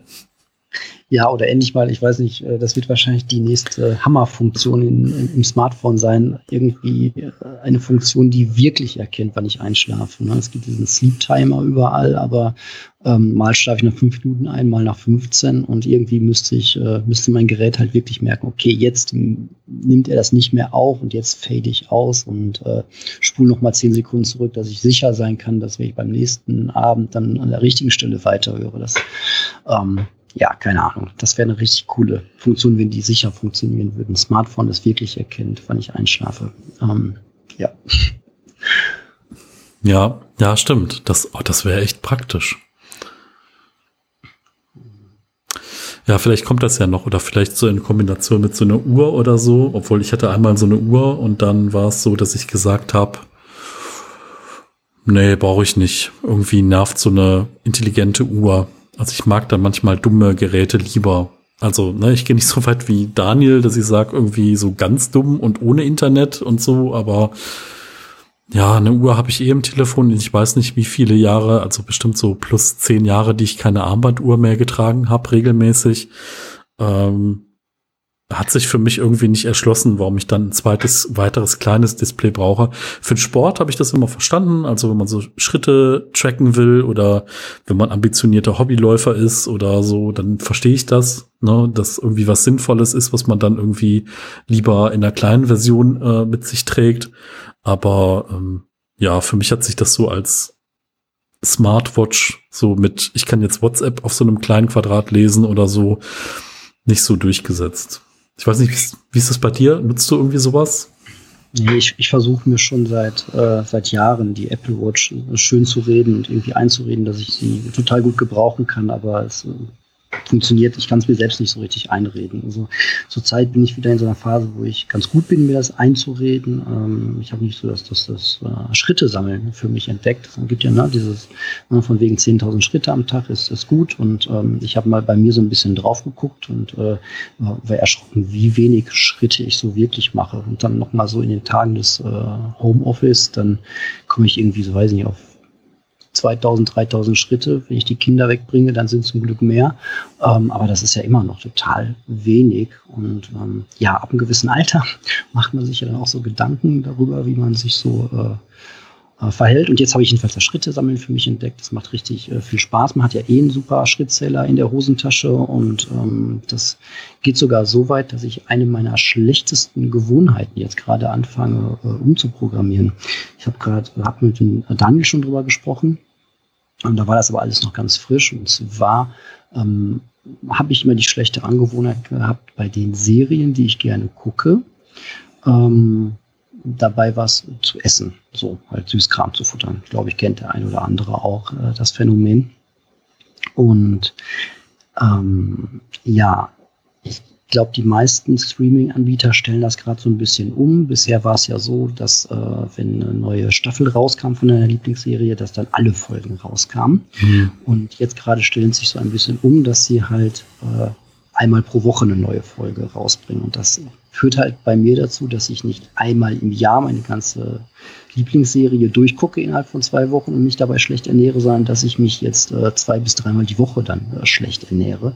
Ja, oder endlich mal, ich weiß nicht, äh, das wird wahrscheinlich die nächste Hammerfunktion im Smartphone sein. Irgendwie äh, eine Funktion, die wirklich erkennt, wann ich einschlafe. Ne? Es gibt diesen Sleep Timer überall, aber ähm, mal schlafe ich nach fünf Minuten ein, mal nach 15 und irgendwie müsste ich, äh, müsste mein Gerät halt wirklich merken, okay, jetzt nimmt er das nicht mehr auf und jetzt fade ich aus und äh, spule nochmal zehn Sekunden zurück, dass ich sicher sein kann, dass wenn ich beim nächsten Abend dann an der richtigen Stelle weiterhöre. Das, ähm, ja, keine Ahnung. Das wäre eine richtig coole Funktion, wenn die sicher funktionieren würden. Smartphone das wirklich erkennt, wann ich einschlafe. Ähm, ja. Ja, ja, stimmt. Das, oh, das wäre echt praktisch. Ja, vielleicht kommt das ja noch oder vielleicht so in Kombination mit so einer Uhr oder so, obwohl ich hatte einmal so eine Uhr und dann war es so, dass ich gesagt habe, nee, brauche ich nicht. Irgendwie nervt so eine intelligente Uhr. Also ich mag dann manchmal dumme Geräte lieber. Also, ne, ich gehe nicht so weit wie Daniel, dass ich sage, irgendwie so ganz dumm und ohne Internet und so, aber ja, eine Uhr habe ich eh im Telefon. Ich weiß nicht, wie viele Jahre, also bestimmt so plus zehn Jahre, die ich keine Armbanduhr mehr getragen habe, regelmäßig. Ähm, hat sich für mich irgendwie nicht erschlossen, warum ich dann ein zweites, weiteres kleines Display brauche. Für den Sport habe ich das immer verstanden. Also wenn man so Schritte tracken will oder wenn man ambitionierter Hobbyläufer ist oder so, dann verstehe ich das, ne, dass irgendwie was Sinnvolles ist, was man dann irgendwie lieber in einer kleinen Version äh, mit sich trägt. Aber ähm, ja, für mich hat sich das so als Smartwatch so mit, ich kann jetzt WhatsApp auf so einem kleinen Quadrat lesen oder so, nicht so durchgesetzt. Ich weiß nicht, wie ist, das bei dir? Nutzt du irgendwie sowas? Nee, ich, ich versuche mir schon seit, äh, seit Jahren die Apple Watch schön zu reden und irgendwie einzureden, dass ich sie total gut gebrauchen kann, aber es äh, funktioniert. Ich kann es mir selbst nicht so richtig einreden. Also zurzeit bin ich wieder in so einer Phase, wo ich ganz gut bin, mir das einzureden. Ähm, ich habe nicht so das, das, das äh, Schritte sammeln für mich entdeckt. Es gibt ja ne, dieses ne, von wegen 10.000 Schritte am Tag ist das gut. Und ähm, ich habe mal bei mir so ein bisschen drauf geguckt und äh, war erschrocken, wie wenig Schritte ich so wirklich mache. Und dann nochmal so in den Tagen des äh, Homeoffice, dann komme ich irgendwie, so weiß ich nicht, auf 2000, 3000 Schritte. Wenn ich die Kinder wegbringe, dann sind es zum Glück mehr. Ähm, aber das ist ja immer noch total wenig. Und ähm, ja, ab einem gewissen Alter macht man sich ja dann auch so Gedanken darüber, wie man sich so äh, äh, verhält. Und jetzt habe ich jedenfalls das Schritte sammeln für mich entdeckt. Das macht richtig äh, viel Spaß. Man hat ja eh einen super Schrittzähler in der Hosentasche und ähm, das geht sogar so weit, dass ich eine meiner schlechtesten Gewohnheiten jetzt gerade anfange äh, umzuprogrammieren. Ich habe gerade hab mit dem Daniel schon drüber gesprochen. Und da war das aber alles noch ganz frisch. Und zwar ähm, habe ich immer die schlechte Angewohnheit gehabt, bei den Serien, die ich gerne gucke, ähm, dabei was zu essen, so halt Süßkram zu futtern. Ich glaube, ich kennt der ein oder andere auch äh, das Phänomen. Und ähm, ja, ich glaube, die meisten Streaming-Anbieter stellen das gerade so ein bisschen um. Bisher war es ja so, dass äh, wenn eine neue Staffel rauskam von einer Lieblingsserie, dass dann alle Folgen rauskamen. Mhm. Und jetzt gerade stellen sich so ein bisschen um, dass sie halt äh, einmal pro Woche eine neue Folge rausbringen. Und das führt halt bei mir dazu, dass ich nicht einmal im Jahr meine ganze Lieblingsserie durchgucke innerhalb von zwei Wochen und mich dabei schlecht ernähre, sondern dass ich mich jetzt äh, zwei bis dreimal die Woche dann äh, schlecht ernähre.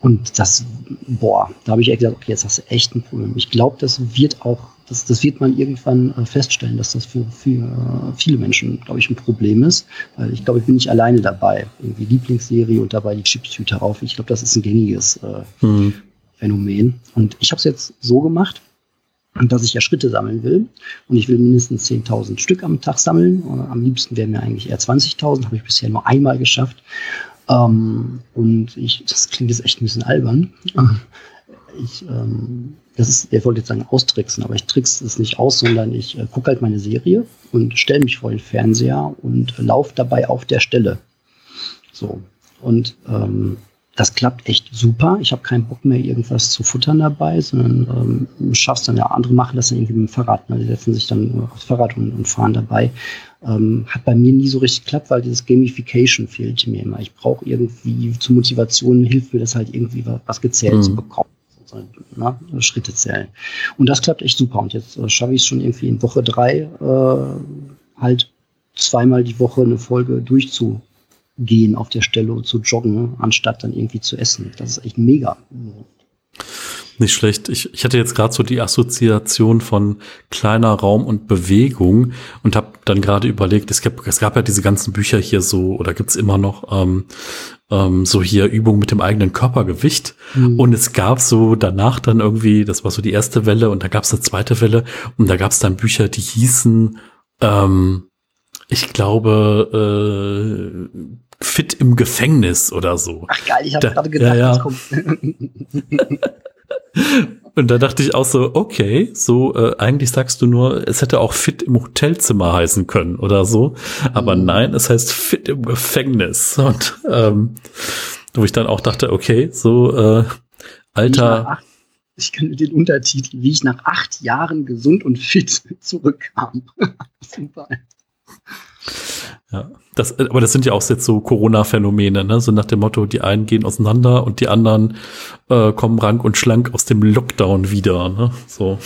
Und das, boah, da habe ich echt gesagt, okay, jetzt hast du echt ein Problem. Ich glaube, das wird auch, das, das wird man irgendwann äh, feststellen, dass das für, für äh, viele Menschen, glaube ich, ein Problem ist. Weil ich glaube, ich bin nicht alleine dabei. Irgendwie Lieblingsserie und dabei die Chipstüte auf. Ich glaube, das ist ein gängiges äh, mhm. Phänomen. Und ich habe es jetzt so gemacht, dass ich ja Schritte sammeln will. Und ich will mindestens 10.000 Stück am Tag sammeln. Am liebsten wären mir eigentlich eher 20.000, habe ich bisher nur einmal geschafft. Ähm, und ich, das klingt jetzt echt ein bisschen albern. Ich, ähm, das ist, ich wollte jetzt sagen austricksen, aber ich trickse es nicht aus, sondern ich äh, gucke halt meine Serie und stelle mich vor den Fernseher und laufe dabei auf der Stelle. So. Und ähm, das klappt echt super. Ich habe keinen Bock mehr, irgendwas zu futtern dabei, sondern ähm, schaff's dann ja, andere machen das dann irgendwie mit dem Fahrrad. Ne? Die setzen sich dann aufs Fahrrad und, und fahren dabei. Ähm, hat bei mir nie so richtig geklappt, weil dieses Gamification fehlte mir immer. Ich brauche irgendwie zur Motivation, hilft mir das halt irgendwie was gezählt mhm. zu bekommen. Ne? Schritte zählen. Und das klappt echt super. Und jetzt äh, schaffe ich es schon irgendwie in Woche drei äh, halt zweimal die Woche eine Folge durchzu gehen auf der Stelle und zu joggen, anstatt dann irgendwie zu essen. Das ist echt mega. Nicht schlecht. Ich, ich hatte jetzt gerade so die Assoziation von kleiner Raum und Bewegung und habe dann gerade überlegt, es gab, es gab ja diese ganzen Bücher hier so, oder gibt's immer noch, ähm, ähm, so hier Übungen mit dem eigenen Körpergewicht. Mhm. Und es gab so danach dann irgendwie, das war so die erste Welle und da gab's eine zweite Welle und da gab's dann Bücher, die hießen, ähm, ich glaube, äh, fit im Gefängnis oder so. Ach geil, ich habe gerade gedacht, ja, ja. das kommt. Und da dachte ich auch so, okay, so äh, eigentlich sagst du nur, es hätte auch fit im Hotelzimmer heißen können oder so. Aber mhm. nein, es heißt fit im Gefängnis. Und ähm, wo ich dann auch dachte, okay, so äh, Alter. Ich kenne den Untertitel, wie ich nach acht Jahren gesund und fit zurückkam. Super. Ja, das, aber das sind ja auch jetzt so Corona-Phänomene, ne? So nach dem Motto, die einen gehen auseinander und die anderen äh, kommen rank und schlank aus dem Lockdown wieder, ne? So.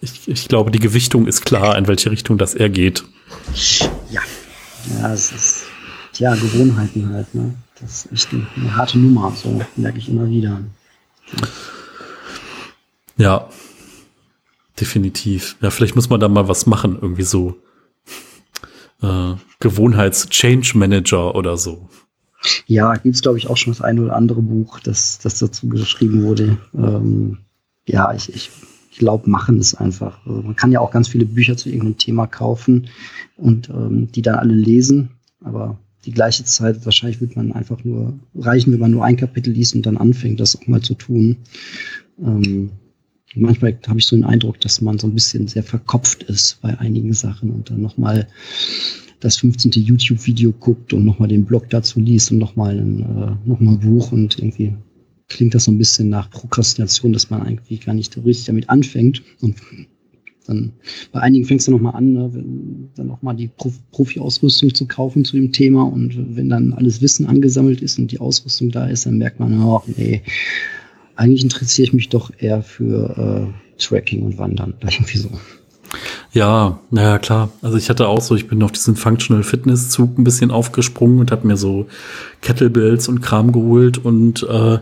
Ich, ich glaube, die Gewichtung ist klar, in welche Richtung das er geht. Ja. Ja, es ist, ja, Gewohnheiten halt, ne? Das ist echt eine, eine harte Nummer, so merke ich immer wieder. Ja. Definitiv. Ja, vielleicht muss man da mal was machen, irgendwie so äh, Gewohnheits-Change Manager oder so. Ja, gibt es, glaube ich, auch schon das eine oder andere Buch, das, das dazu geschrieben wurde. Ähm, ja, ich, ich, ich glaube, machen es einfach. Also man kann ja auch ganz viele Bücher zu irgendeinem Thema kaufen und ähm, die dann alle lesen, aber die gleiche Zeit, wahrscheinlich wird man einfach nur reichen, wenn man nur ein Kapitel liest und dann anfängt, das auch mal zu tun. Ähm, manchmal habe ich so den Eindruck, dass man so ein bisschen sehr verkopft ist bei einigen Sachen und dann nochmal das 15. YouTube-Video guckt und nochmal den Blog dazu liest und nochmal ein, äh, noch ein Buch und irgendwie klingt das so ein bisschen nach Prokrastination, dass man eigentlich gar nicht richtig damit anfängt. Und dann bei einigen fängst du nochmal an, ne, dann nochmal die Profi-Ausrüstung zu kaufen zu dem Thema. Und wenn dann alles Wissen angesammelt ist und die Ausrüstung da ist, dann merkt man, oh, nee, eigentlich interessiere ich mich doch eher für äh, Tracking und Wandern. Irgendwie so. Ja, naja, klar. Also ich hatte auch so, ich bin auf diesen Functional Fitness Zug ein bisschen aufgesprungen und habe mir so Kettlebells und Kram geholt und äh,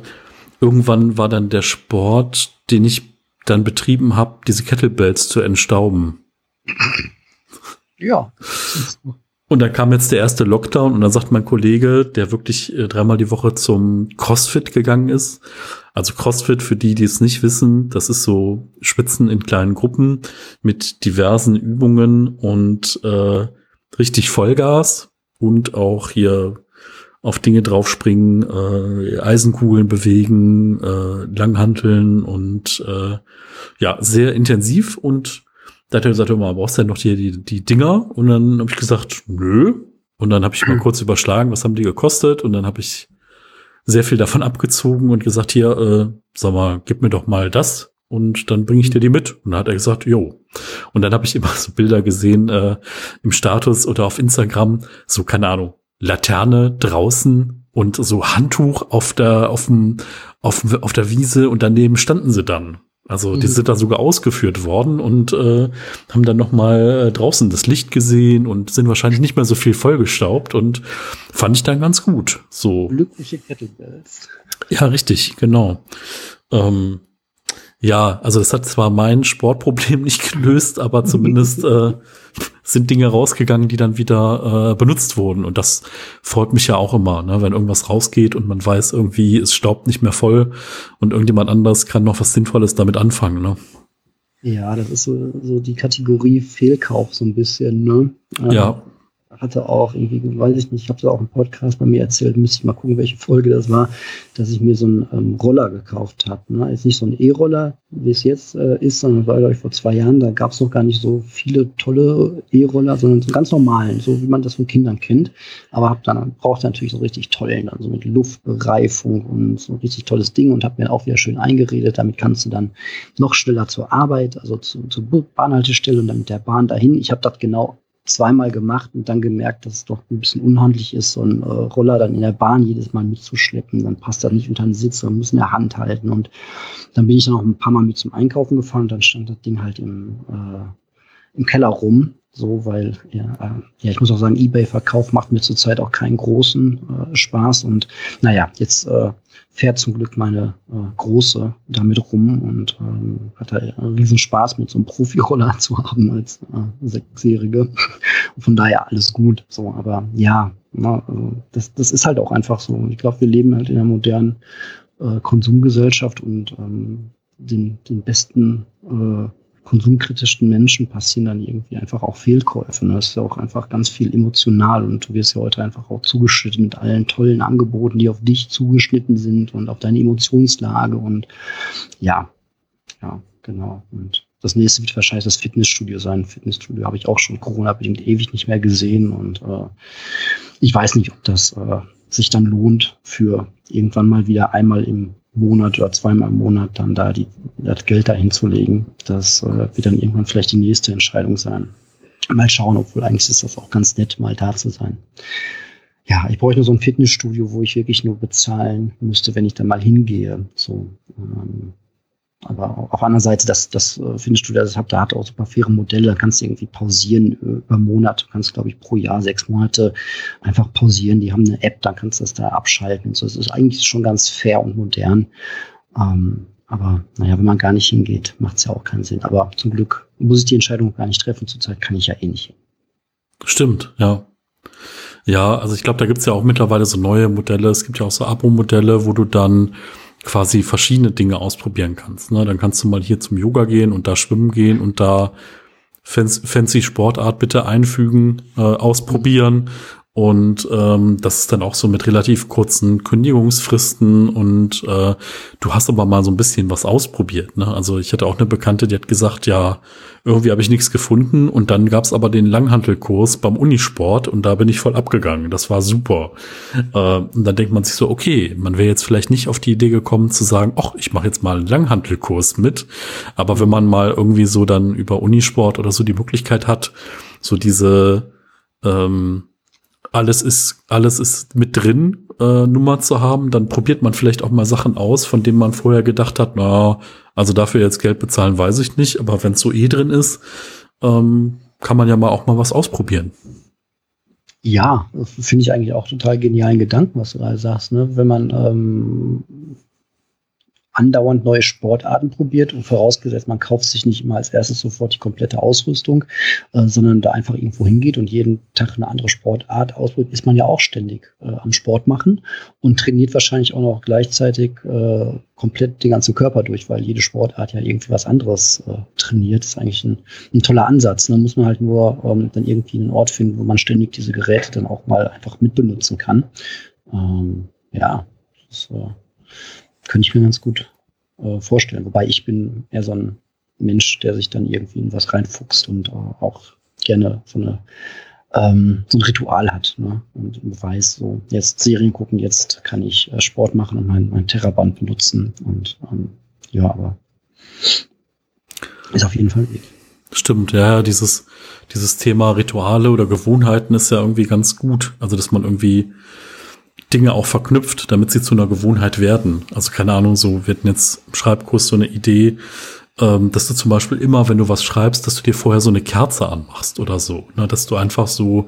irgendwann war dann der Sport, den ich dann betrieben habe, diese Kettlebells zu entstauben. Ja. Und dann kam jetzt der erste Lockdown und dann sagt mein Kollege, der wirklich äh, dreimal die Woche zum CrossFit gegangen ist. Also CrossFit, für die, die es nicht wissen, das ist so Schwitzen in kleinen Gruppen mit diversen Übungen und äh, richtig Vollgas und auch hier auf Dinge draufspringen, äh, Eisenkugeln bewegen, äh, langhanteln und äh, ja, sehr intensiv und da hat er gesagt, mal, brauchst du denn noch die, die, die Dinger? Und dann habe ich gesagt, nö. Und dann habe ich mal kurz überschlagen, was haben die gekostet? Und dann habe ich sehr viel davon abgezogen und gesagt, hier, äh, sag mal, gib mir doch mal das und dann bringe ich dir die mit. Und dann hat er gesagt, jo. Und dann habe ich immer so Bilder gesehen äh, im Status oder auf Instagram, so keine Ahnung, Laterne draußen und so Handtuch auf der, auf dem, auf, auf der Wiese und daneben standen sie dann. Also die mhm. sind da sogar ausgeführt worden und äh, haben dann noch mal äh, draußen das Licht gesehen und sind wahrscheinlich nicht mehr so viel vollgestaubt und fand ich dann ganz gut. So glückliche Kettlebells. Ja, richtig, genau. Ähm, ja, also das hat zwar mein Sportproblem nicht gelöst, aber zumindest äh, sind Dinge rausgegangen, die dann wieder äh, benutzt wurden. Und das freut mich ja auch immer, ne? wenn irgendwas rausgeht und man weiß irgendwie, es staubt nicht mehr voll und irgendjemand anders kann noch was Sinnvolles damit anfangen. Ne? Ja, das ist so, so die Kategorie Fehlkauf so ein bisschen. Ne? Ja hatte auch irgendwie, weiß ich nicht, ich habe es auch im Podcast bei mir erzählt, müsste ich mal gucken, welche Folge das war, dass ich mir so einen ähm, Roller gekauft habe. Ne? Ist nicht so ein E-Roller, wie es jetzt äh, ist, sondern war, glaube ich, vor zwei Jahren, da gab es noch gar nicht so viele tolle E-Roller, sondern so ganz normalen, so wie man das von Kindern kennt. Aber hab dann brauchte natürlich so richtig tollen, dann so mit Luftbereifung und so ein richtig tolles Ding und habe mir auch wieder schön eingeredet. Damit kannst du dann noch schneller zur Arbeit, also zu, zur Bahnhaltestelle und dann mit der Bahn dahin. Ich habe das genau zweimal gemacht und dann gemerkt, dass es doch ein bisschen unhandlich ist, so einen äh, Roller dann in der Bahn jedes Mal mitzuschleppen. Dann passt das nicht unter den Sitz, man muss in der Hand halten. Und dann bin ich dann auch ein paar Mal mit zum Einkaufen gefahren und dann stand das Ding halt im, äh, im Keller rum. So, weil, ja, äh, ja, ich muss auch sagen, Ebay-Verkauf macht mir zurzeit auch keinen großen äh, Spaß. Und naja, jetzt äh, fährt zum Glück meine äh, Große damit rum und ähm, hat da riesen Spaß mit so einem Profi-Roller zu haben als äh, Sechsjährige. Von daher alles gut. So, aber ja, na, also das, das ist halt auch einfach so. Ich glaube, wir leben halt in einer modernen äh, Konsumgesellschaft und ähm, den, den besten äh, konsumkritischen Menschen passieren dann irgendwie einfach auch Fehlkäufe. Ne? Das ist ja auch einfach ganz viel emotional und du wirst ja heute einfach auch zugeschnitten mit allen tollen Angeboten, die auf dich zugeschnitten sind und auf deine Emotionslage und ja, ja, genau. Und das nächste wird wahrscheinlich das Fitnessstudio sein. Fitnessstudio habe ich auch schon Corona-bedingt ewig nicht mehr gesehen und äh, ich weiß nicht, ob das äh, sich dann lohnt, für irgendwann mal wieder einmal im Monat oder zweimal im Monat dann da die, das Geld dahin zu legen. Das äh, wird dann irgendwann vielleicht die nächste Entscheidung sein. Mal schauen, obwohl eigentlich ist das auch ganz nett, mal da zu sein. Ja, ich brauche nur so ein Fitnessstudio, wo ich wirklich nur bezahlen müsste, wenn ich da mal hingehe. So, ähm, aber auf der anderen Seite, das, das äh, findest du, das da hat auch super faire Modelle, da kannst du irgendwie pausieren äh, über Monat. Du kannst, glaube ich, pro Jahr sechs Monate einfach pausieren. Die haben eine App, dann kannst du das da abschalten. So. Das ist eigentlich schon ganz fair und modern. Ähm, aber naja, wenn man gar nicht hingeht, macht es ja auch keinen Sinn. Aber zum Glück muss ich die Entscheidung gar nicht treffen. Zurzeit kann ich ja eh nicht hin. Stimmt, ja. Ja, also ich glaube, da gibt's ja auch mittlerweile so neue Modelle. Es gibt ja auch so Abo-Modelle, wo du dann quasi verschiedene Dinge ausprobieren kannst. Ne? Dann kannst du mal hier zum Yoga gehen und da schwimmen gehen und da fancy Sportart bitte einfügen, äh, ausprobieren Und ähm, das ist dann auch so mit relativ kurzen Kündigungsfristen und äh, du hast aber mal so ein bisschen was ausprobiert. Ne? Also ich hatte auch eine Bekannte, die hat gesagt, ja, irgendwie habe ich nichts gefunden und dann gab es aber den Langhantelkurs beim Unisport und da bin ich voll abgegangen. Das war super. Äh, und dann denkt man sich so, okay, man wäre jetzt vielleicht nicht auf die Idee gekommen zu sagen, ach, ich mache jetzt mal einen Langhantelkurs mit. Aber wenn man mal irgendwie so dann über Unisport oder so die Möglichkeit hat, so diese ähm, alles ist, alles ist mit drin, äh, Nummer zu haben, dann probiert man vielleicht auch mal Sachen aus, von denen man vorher gedacht hat, na, also dafür jetzt Geld bezahlen, weiß ich nicht, aber wenn es so eh drin ist, ähm, kann man ja mal auch mal was ausprobieren. Ja, finde ich eigentlich auch total genialen Gedanken, was du gerade sagst. Ne? Wenn man ähm, andauernd neue Sportarten probiert und vorausgesetzt, man kauft sich nicht immer als erstes sofort die komplette Ausrüstung, äh, sondern da einfach irgendwo hingeht und jeden Tag eine andere Sportart ausprobiert, ist man ja auch ständig äh, am Sport machen und trainiert wahrscheinlich auch noch gleichzeitig äh, komplett den ganzen Körper durch, weil jede Sportart ja irgendwie was anderes äh, trainiert. Das ist eigentlich ein, ein toller Ansatz. Dann muss man halt nur ähm, dann irgendwie einen Ort finden, wo man ständig diese Geräte dann auch mal einfach mitbenutzen kann. Ähm, ja, das, äh, könnte ich mir ganz gut äh, vorstellen. Wobei ich bin eher so ein Mensch, der sich dann irgendwie in was reinfuchst und äh, auch gerne so eine ähm, so ein Ritual hat ne? und weiß, so jetzt Serien gucken, jetzt kann ich äh, Sport machen und mein, mein Terraband benutzen und ähm, ja, aber ist auf jeden Fall Weg. Stimmt, ja, dieses, dieses Thema Rituale oder Gewohnheiten ist ja irgendwie ganz gut. Also, dass man irgendwie Dinge auch verknüpft, damit sie zu einer Gewohnheit werden. Also keine Ahnung, so wird jetzt im Schreibkurs so eine Idee, ähm, dass du zum Beispiel immer, wenn du was schreibst, dass du dir vorher so eine Kerze anmachst oder so. Ne? Dass du einfach so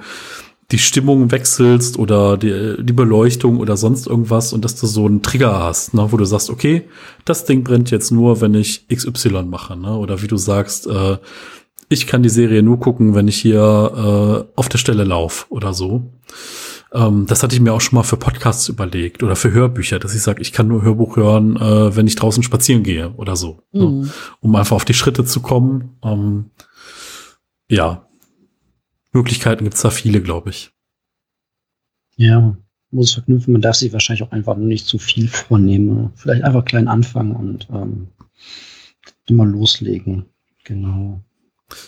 die Stimmung wechselst oder die, die Beleuchtung oder sonst irgendwas und dass du so einen Trigger hast, ne? wo du sagst, okay, das Ding brennt jetzt nur, wenn ich XY mache. Ne? Oder wie du sagst, äh, ich kann die Serie nur gucken, wenn ich hier äh, auf der Stelle laufe oder so. Ähm, das hatte ich mir auch schon mal für Podcasts überlegt oder für Hörbücher, dass ich sage, ich kann nur Hörbuch hören, äh, wenn ich draußen spazieren gehe oder so. Ne? Mhm. Ne? Um einfach auf die Schritte zu kommen. Ähm, ja, Möglichkeiten gibt's da viele, glaube ich. Ja, muss es verknüpfen. Man darf sich wahrscheinlich auch einfach nur nicht zu viel vornehmen. Vielleicht einfach klein anfangen und ähm, immer loslegen. Genau.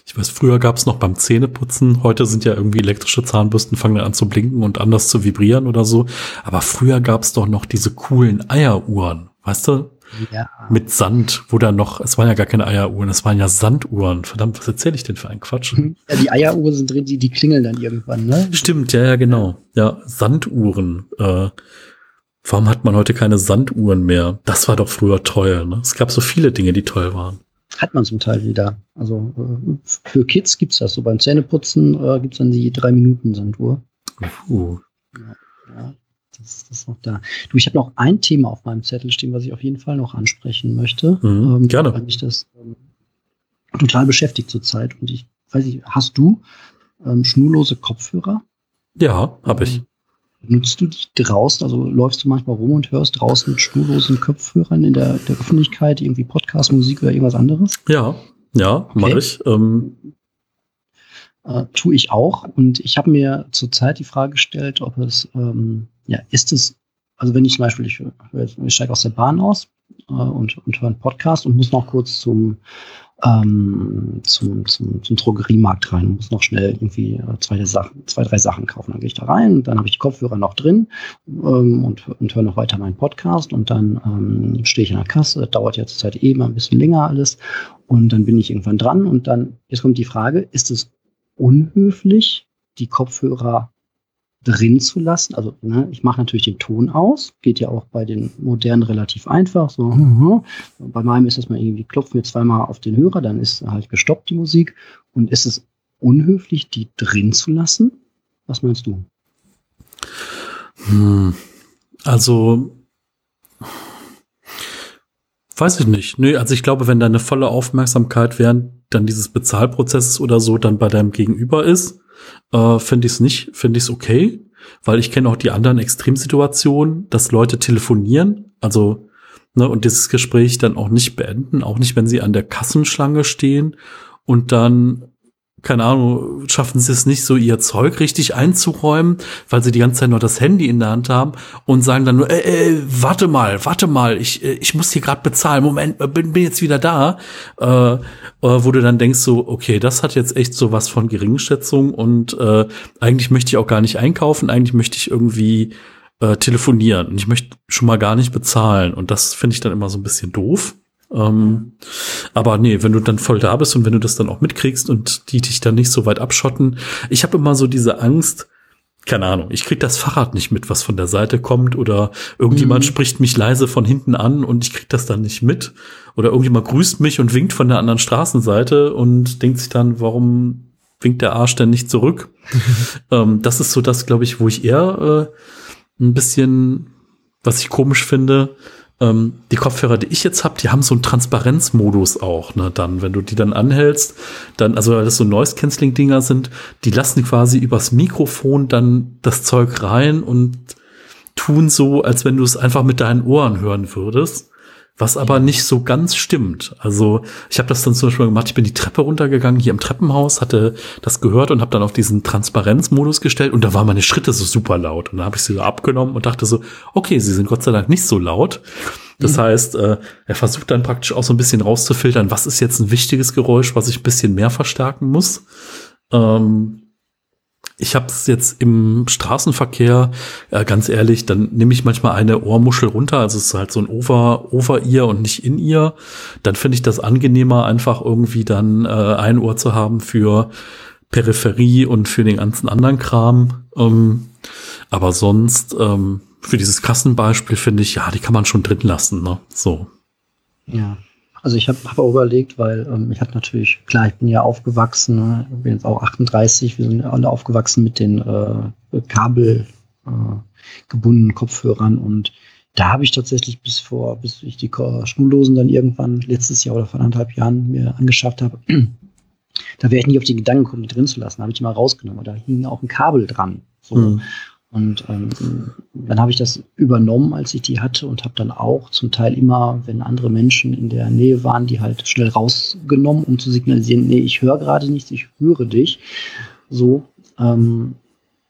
Ich weiß, früher gab es noch beim Zähneputzen, heute sind ja irgendwie elektrische Zahnbürsten, fangen an zu blinken und anders zu vibrieren oder so. Aber früher gab es doch noch diese coolen Eieruhren, weißt du? Ja. Mit Sand, wo da noch, es waren ja gar keine Eieruhren, es waren ja Sanduhren. Verdammt, was erzähle ich denn für einen Quatsch? Ja, die Eieruhren sind drin, die, die klingeln dann irgendwann, ne? Stimmt, ja, ja, genau. Ja, Sanduhren. Äh, warum hat man heute keine Sanduhren mehr? Das war doch früher teuer, ne? Es gab so viele Dinge, die toll waren hat man zum Teil wieder. Also äh, für Kids gibt es das so. Beim Zähneputzen äh, gibt es dann die drei Minuten Sanduhr. Uh. Ja, ja, das, das ist noch da. Du, ich habe noch ein Thema auf meinem Zettel stehen, was ich auf jeden Fall noch ansprechen möchte. Mhm, ähm, gerne. Weil mich das ähm, total beschäftigt zurzeit. Und ich weiß nicht, hast du ähm, schnurlose Kopfhörer? Ja, habe ich. Nutzt du dich draußen, also läufst du manchmal rum und hörst draußen mit schnurlosen Kopfhörern in der, der Öffentlichkeit irgendwie Podcast, Musik oder irgendwas anderes? Ja, ja, okay. mache ich. Ähm. Äh, tue ich auch. Und ich habe mir zurzeit die Frage gestellt, ob es, ähm, ja, ist es, also wenn ich zum Beispiel, ich, ich steige aus der Bahn aus äh, und, und höre einen Podcast und muss noch kurz zum ähm, zum, zum, zum Drogeriemarkt rein, muss noch schnell irgendwie äh, zwei, Sachen, zwei, drei Sachen kaufen. Dann gehe ich da rein, dann habe ich die Kopfhörer noch drin ähm, und, und höre noch weiter meinen Podcast. Und dann ähm, stehe ich in der Kasse, dauert ja zurzeit eh mal ein bisschen länger alles. Und dann bin ich irgendwann dran. Und dann, jetzt kommt die Frage, ist es unhöflich, die Kopfhörer drin zu lassen. Also ne, ich mache natürlich den Ton aus, geht ja auch bei den modernen relativ einfach. So, uh, bei meinem ist das mal irgendwie klopfen wir zweimal auf den Hörer, dann ist halt gestoppt die Musik. Und ist es unhöflich, die drin zu lassen? Was meinst du? Hm, also Weiß ich nicht. Nö, also ich glaube, wenn deine volle Aufmerksamkeit während dann dieses Bezahlprozesses oder so dann bei deinem Gegenüber ist, äh, finde ich es nicht, finde ich es okay, weil ich kenne auch die anderen Extremsituationen, dass Leute telefonieren, also ne, und dieses Gespräch dann auch nicht beenden, auch nicht, wenn sie an der Kassenschlange stehen und dann keine Ahnung, schaffen sie es nicht so, ihr Zeug richtig einzuräumen, weil sie die ganze Zeit nur das Handy in der Hand haben und sagen dann nur, äh, äh warte mal, warte mal, ich, äh, ich muss hier gerade bezahlen, Moment, äh, bin, bin jetzt wieder da. Äh, wo du dann denkst so, okay, das hat jetzt echt so was von Geringschätzung und äh, eigentlich möchte ich auch gar nicht einkaufen, eigentlich möchte ich irgendwie äh, telefonieren und ich möchte schon mal gar nicht bezahlen und das finde ich dann immer so ein bisschen doof. Ähm, aber nee, wenn du dann voll da bist und wenn du das dann auch mitkriegst und die dich dann nicht so weit abschotten. Ich habe immer so diese Angst, keine Ahnung, ich krieg das Fahrrad nicht mit, was von der Seite kommt oder irgendjemand mhm. spricht mich leise von hinten an und ich krieg das dann nicht mit oder irgendjemand grüßt mich und winkt von der anderen Straßenseite und denkt sich dann, warum winkt der Arsch denn nicht zurück? ähm, das ist so das, glaube ich, wo ich eher äh, ein bisschen, was ich komisch finde, ähm, die Kopfhörer, die ich jetzt habe, die haben so einen Transparenzmodus auch, ne, dann, wenn du die dann anhältst, dann, also weil das so Noise-Canceling-Dinger sind, die lassen quasi übers Mikrofon dann das Zeug rein und tun so, als wenn du es einfach mit deinen Ohren hören würdest was aber nicht so ganz stimmt. Also ich habe das dann zum Beispiel gemacht, ich bin die Treppe runtergegangen hier im Treppenhaus, hatte das gehört und habe dann auf diesen Transparenzmodus gestellt und da waren meine Schritte so super laut. Und dann habe ich sie so abgenommen und dachte so, okay, sie sind Gott sei Dank nicht so laut. Das mhm. heißt, äh, er versucht dann praktisch auch so ein bisschen rauszufiltern, was ist jetzt ein wichtiges Geräusch, was ich ein bisschen mehr verstärken muss. Ähm, ich habe es jetzt im Straßenverkehr, äh, ganz ehrlich, dann nehme ich manchmal eine Ohrmuschel runter, also es ist halt so ein Over, over ihr und nicht in ihr. Dann finde ich das angenehmer, einfach irgendwie dann äh, ein Ohr zu haben für Peripherie und für den ganzen anderen Kram. Ähm, aber sonst, ähm, für dieses Kassenbeispiel finde ich, ja, die kann man schon drin lassen, ne? So. Ja. Also ich habe hab auch überlegt, weil ähm, ich hatte natürlich, klar, ich bin ja aufgewachsen, ne, bin jetzt auch 38, wir sind alle aufgewachsen mit den äh, kabelgebundenen äh, Kopfhörern und da habe ich tatsächlich bis vor, bis ich die Schnurlosen dann irgendwann letztes Jahr oder vor anderthalb Jahren mir angeschafft habe, da wäre ich nicht auf die Gedanken gekommen, die drin zu lassen. Da habe ich die mal rausgenommen. Da hing auch ein Kabel dran. So. Mhm. Und ähm, dann habe ich das übernommen, als ich die hatte und habe dann auch zum Teil immer, wenn andere Menschen in der Nähe waren, die halt schnell rausgenommen, um zu signalisieren, nee, ich höre gerade nichts, ich höre dich. So, ähm,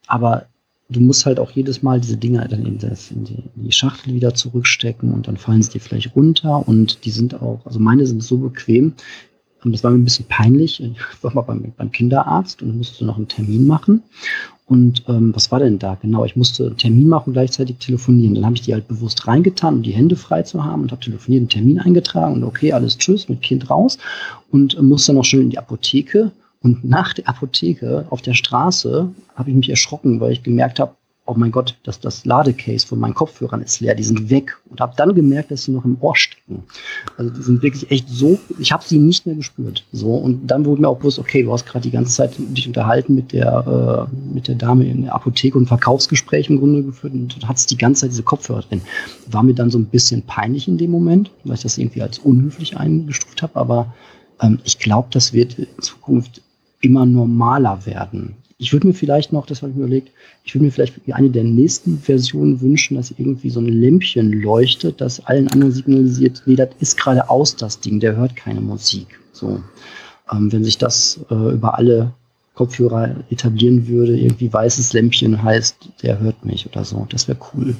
aber du musst halt auch jedes Mal diese Dinger dann in, das, in, die, in die Schachtel wieder zurückstecken und dann fallen sie dir vielleicht runter und die sind auch, also meine sind so bequem, das war mir ein bisschen peinlich. Ich war mal beim, beim Kinderarzt und musste noch einen Termin machen. Und ähm, was war denn da? Genau, ich musste einen Termin machen und gleichzeitig telefonieren. Dann habe ich die halt bewusst reingetan, um die Hände frei zu haben und habe telefoniert, einen Termin eingetragen und okay, alles tschüss, mit Kind raus und äh, musste noch schnell in die Apotheke. Und nach der Apotheke auf der Straße habe ich mich erschrocken, weil ich gemerkt habe, oh mein Gott, das, das Ladecase von meinen Kopfhörern ist leer, die sind weg. Und habe dann gemerkt, dass sie noch im Ohr stecken. Also die sind wirklich echt so, ich habe sie nicht mehr gespürt. So Und dann wurde mir auch bewusst, okay, du hast gerade die ganze Zeit dich unterhalten mit der, äh, mit der Dame in der Apotheke und Verkaufsgespräch im Grunde geführt und hattest die ganze Zeit diese Kopfhörer drin. War mir dann so ein bisschen peinlich in dem Moment, weil ich das irgendwie als unhöflich eingestuft habe, aber ähm, ich glaube, das wird in Zukunft immer normaler werden ich würde mir vielleicht noch, das habe ich mir überlegt, ich würde mir vielleicht eine der nächsten Versionen wünschen, dass irgendwie so ein Lämpchen leuchtet, das allen anderen signalisiert, nee, das ist gerade aus, das Ding, der hört keine Musik. So, ähm, wenn sich das äh, über alle Kopfhörer etablieren würde, irgendwie weißes Lämpchen heißt, der hört mich oder so, das wäre cool.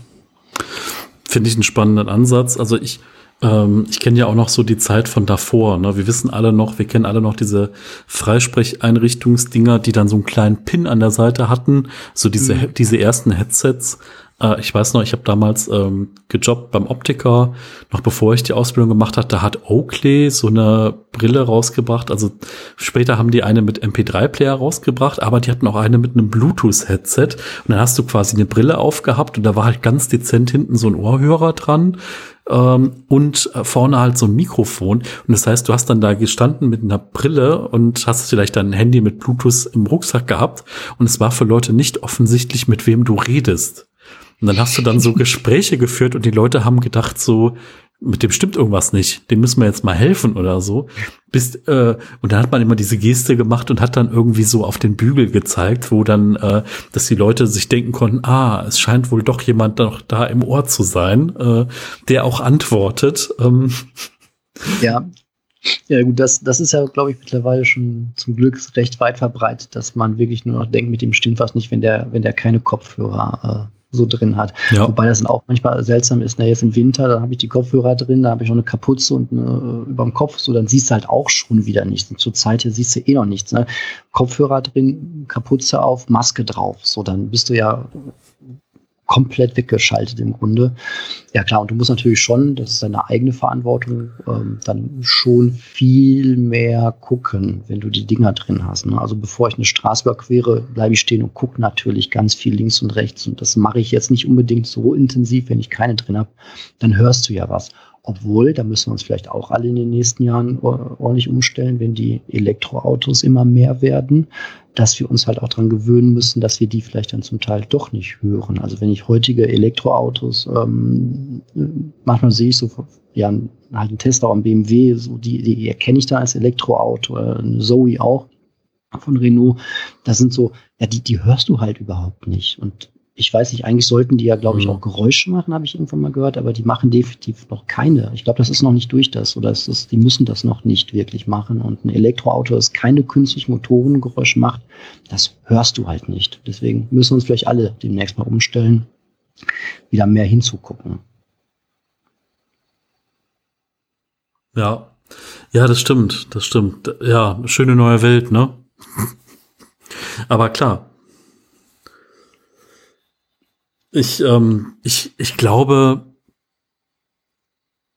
Finde ich einen spannenden Ansatz. Also ich ähm, ich kenne ja auch noch so die Zeit von davor. Ne? Wir wissen alle noch, wir kennen alle noch diese Freisprecheinrichtungsdinger, die dann so einen kleinen Pin an der Seite hatten, so diese, mhm. diese ersten Headsets. Äh, ich weiß noch, ich habe damals ähm, gejobbt beim Optiker, noch bevor ich die Ausbildung gemacht hatte, da hat Oakley so eine Brille rausgebracht. Also später haben die eine mit MP3-Player rausgebracht, aber die hatten auch eine mit einem Bluetooth-Headset. Und dann hast du quasi eine Brille aufgehabt und da war halt ganz dezent hinten so ein Ohrhörer dran ähm, und äh, vorne halt so ein Mikrofon. Und das heißt, du hast dann da gestanden mit einer Brille und hast vielleicht dein Handy mit Bluetooth im Rucksack gehabt und es war für Leute nicht offensichtlich, mit wem du redest. Und dann hast du dann so Gespräche geführt und die Leute haben gedacht so, mit dem stimmt irgendwas nicht, dem müssen wir jetzt mal helfen oder so. Bis, äh, und dann hat man immer diese Geste gemacht und hat dann irgendwie so auf den Bügel gezeigt, wo dann, äh, dass die Leute sich denken konnten, ah, es scheint wohl doch jemand noch da im Ohr zu sein, äh, der auch antwortet. Ähm. Ja, Ja, gut, das, das ist ja, glaube ich, mittlerweile schon zum Glück recht weit verbreitet, dass man wirklich nur noch denkt, mit dem stimmt was nicht, wenn der, wenn der keine Kopfhörer äh, so drin hat. Ja. Wobei das dann auch manchmal seltsam ist. Na, jetzt im Winter, da habe ich die Kopfhörer drin, da habe ich noch eine Kapuze und eine, über dem Kopf, so dann siehst du halt auch schon wieder nichts. Und zur Zeit hier siehst du eh noch nichts. Ne? Kopfhörer drin, Kapuze auf, Maske drauf. So, dann bist du ja komplett weggeschaltet im Grunde. Ja klar, und du musst natürlich schon, das ist deine eigene Verantwortung, ähm, dann schon viel mehr gucken, wenn du die Dinger drin hast. Ne? Also bevor ich eine Straße überquere, bleibe ich stehen und gucke natürlich ganz viel links und rechts. Und das mache ich jetzt nicht unbedingt so intensiv, wenn ich keine drin habe. Dann hörst du ja was. Obwohl, da müssen wir uns vielleicht auch alle in den nächsten Jahren ordentlich umstellen, wenn die Elektroautos immer mehr werden, dass wir uns halt auch daran gewöhnen müssen, dass wir die vielleicht dann zum Teil doch nicht hören. Also wenn ich heutige Elektroautos, ähm, manchmal sehe ich so, ja, halt einen Tesla und BMW, so die, die erkenne ich da als Elektroauto, äh, Zoe auch von Renault. Das sind so, ja, die, die hörst du halt überhaupt nicht. Und ich weiß nicht, eigentlich sollten die ja, glaube ich, mhm. auch Geräusche machen, habe ich irgendwann mal gehört, aber die machen definitiv noch keine. Ich glaube, das ist noch nicht durch das oder ist das, die müssen das noch nicht wirklich machen. Und ein Elektroauto, das keine künstlichen Motorengeräusche macht, das hörst du halt nicht. Deswegen müssen wir uns vielleicht alle demnächst mal umstellen, wieder mehr hinzugucken. Ja, ja, das stimmt, das stimmt. Ja, schöne neue Welt, ne? Aber klar, ich, ähm, ich, ich glaube,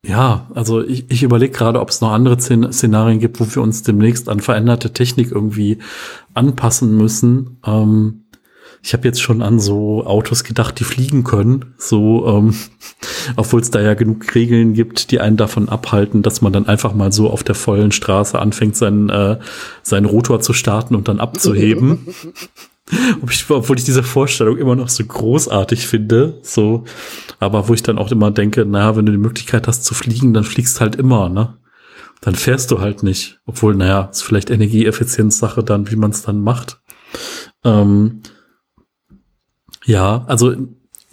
ja, also ich, ich überlege gerade, ob es noch andere Szenarien gibt, wo wir uns demnächst an veränderte Technik irgendwie anpassen müssen. Ähm, ich habe jetzt schon an so Autos gedacht, die fliegen können, so, ähm, obwohl es da ja genug Regeln gibt, die einen davon abhalten, dass man dann einfach mal so auf der vollen Straße anfängt, seinen, äh, seinen Rotor zu starten und dann abzuheben. obwohl ich diese Vorstellung immer noch so großartig finde, so, aber wo ich dann auch immer denke, naja, wenn du die Möglichkeit hast zu fliegen, dann fliegst halt immer, ne? Dann fährst du halt nicht. Obwohl, naja, ist vielleicht Energieeffizienzsache dann, wie man es dann macht. Ähm, ja, also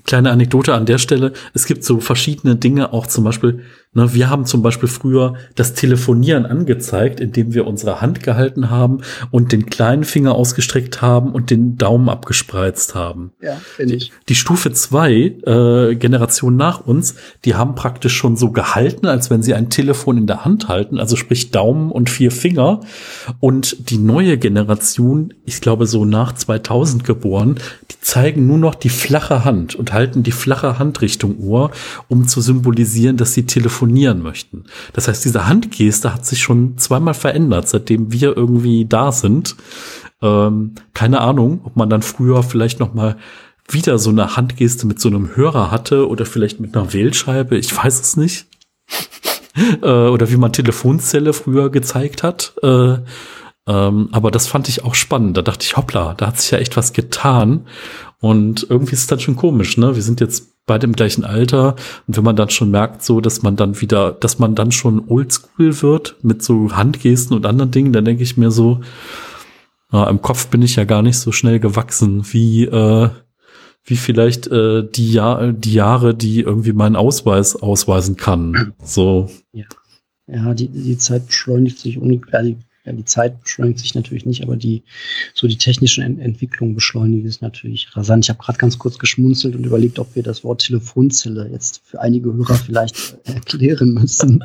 kleine Anekdote an der Stelle. Es gibt so verschiedene Dinge, auch zum Beispiel, ne, wir haben zum Beispiel früher das Telefonieren angezeigt, indem wir unsere Hand gehalten haben und den kleinen Finger ausgestreckt haben und den Daumen abgespreizt haben. Ja, finde ich. Die Stufe zwei äh, Generation nach uns, die haben praktisch schon so gehalten, als wenn sie ein Telefon in der Hand halten, also sprich Daumen und vier Finger. Und die neue Generation, ich glaube so nach 2000 geboren, die zeigen nur noch die flache Hand und halten die flache Handrichtung Ohr, um zu symbolisieren, dass sie telefonieren möchten. Das heißt, diese Handgeste hat sich schon zweimal verändert, seitdem wir irgendwie da sind. Ähm, keine Ahnung, ob man dann früher vielleicht noch mal wieder so eine Handgeste mit so einem Hörer hatte oder vielleicht mit einer Wählscheibe. Ich weiß es nicht. äh, oder wie man Telefonzelle früher gezeigt hat. Äh, ähm, aber das fand ich auch spannend. Da dachte ich, hoppla, da hat sich ja echt was getan. Und irgendwie ist es dann schon komisch, ne? Wir sind jetzt beide im gleichen Alter und wenn man dann schon merkt, so, dass man dann wieder, dass man dann schon oldschool wird mit so Handgesten und anderen Dingen, dann denke ich mir so, äh, im Kopf bin ich ja gar nicht so schnell gewachsen wie äh, wie vielleicht äh, die, Jahr, die Jahre, die irgendwie meinen Ausweis ausweisen kann. So. Ja, ja die, die Zeit beschleunigt sich unglaublich ja, die Zeit beschleunigt sich natürlich nicht, aber die, so die technische Ent Entwicklung beschleunigt es natürlich rasant. Ich habe gerade ganz kurz geschmunzelt und überlegt, ob wir das Wort Telefonzelle jetzt für einige Hörer vielleicht erklären müssen.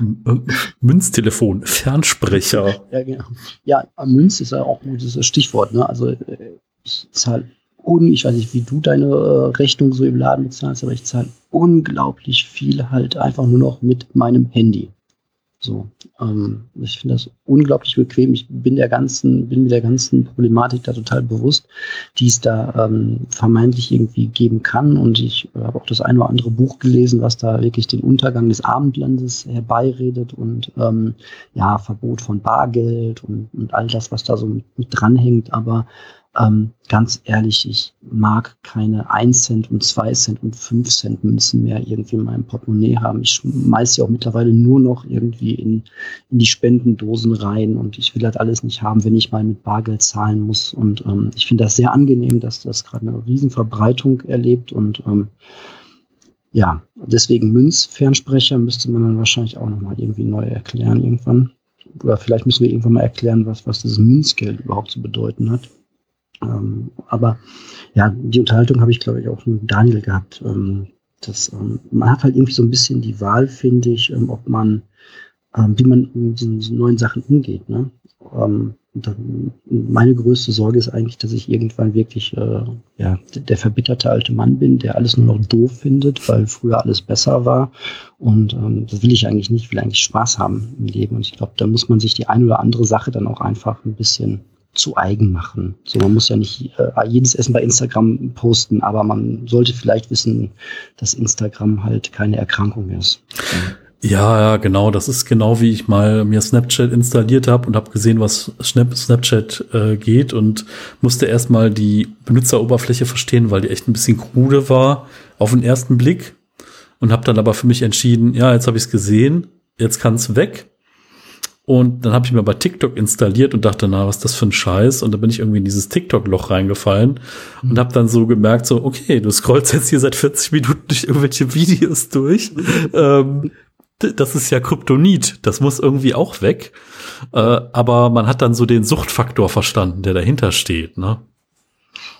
Münztelefon, Fernsprecher. Ja, genau. Ja, Münz ist ja auch ein gutes Stichwort. Ne? Also äh, ich zahle un, ich weiß nicht, wie du deine äh, Rechnung so im Laden bezahlst, aber ich zahle unglaublich viel halt einfach nur noch mit meinem Handy. So, ähm, ich finde das unglaublich bequem. Ich bin der ganzen, bin mir der ganzen Problematik da total bewusst, die es da ähm, vermeintlich irgendwie geben kann. Und ich äh, habe auch das eine oder andere Buch gelesen, was da wirklich den Untergang des Abendlandes herbeiredet und ähm, ja, Verbot von Bargeld und, und all das, was da so mit, mit dranhängt. Aber ähm, ganz ehrlich, ich mag keine 1 Cent und 2 Cent und 5 Cent Münzen mehr irgendwie in meinem Portemonnaie haben. Ich schmeiß sie auch mittlerweile nur noch irgendwie in, in die Spendendosen rein und ich will das alles nicht haben, wenn ich mal mit Bargeld zahlen muss. Und ähm, ich finde das sehr angenehm, dass das gerade eine Riesenverbreitung erlebt und ähm, ja, deswegen Münzfernsprecher müsste man dann wahrscheinlich auch nochmal irgendwie neu erklären irgendwann. Oder vielleicht müssen wir irgendwann mal erklären, was, was dieses Münzgeld überhaupt zu bedeuten hat. Ähm, aber ja, die Unterhaltung habe ich, glaube ich, auch mit Daniel gehabt. Ähm, das, ähm, man hat halt irgendwie so ein bisschen die Wahl, finde ich, ähm, ob man, ähm, wie man mit diesen neuen Sachen umgeht. Ne? Ähm, meine größte Sorge ist eigentlich, dass ich irgendwann wirklich äh, ja, der verbitterte alte Mann bin, der alles nur noch doof findet, weil früher alles besser war. Und ähm, das will ich eigentlich nicht. Ich will eigentlich Spaß haben im Leben. Und ich glaube, da muss man sich die eine oder andere Sache dann auch einfach ein bisschen zu eigen machen. So, man muss ja nicht äh, jedes Essen bei Instagram posten, aber man sollte vielleicht wissen, dass Instagram halt keine Erkrankung ist. Ja, ja, genau. Das ist genau wie ich mal mir Snapchat installiert habe und habe gesehen, was Snapchat äh, geht und musste erstmal die Benutzeroberfläche verstehen, weil die echt ein bisschen krude war auf den ersten Blick und habe dann aber für mich entschieden, ja, jetzt habe ich es gesehen, jetzt kann es weg und dann habe ich mir bei TikTok installiert und dachte, na, was ist das für ein Scheiß? Und dann bin ich irgendwie in dieses TikTok-Loch reingefallen mhm. und habe dann so gemerkt, so, okay, du scrollst jetzt hier seit 40 Minuten durch irgendwelche Videos durch. ähm, das ist ja Kryptonit, das muss irgendwie auch weg. Äh, aber man hat dann so den Suchtfaktor verstanden, der dahinter steht, ne?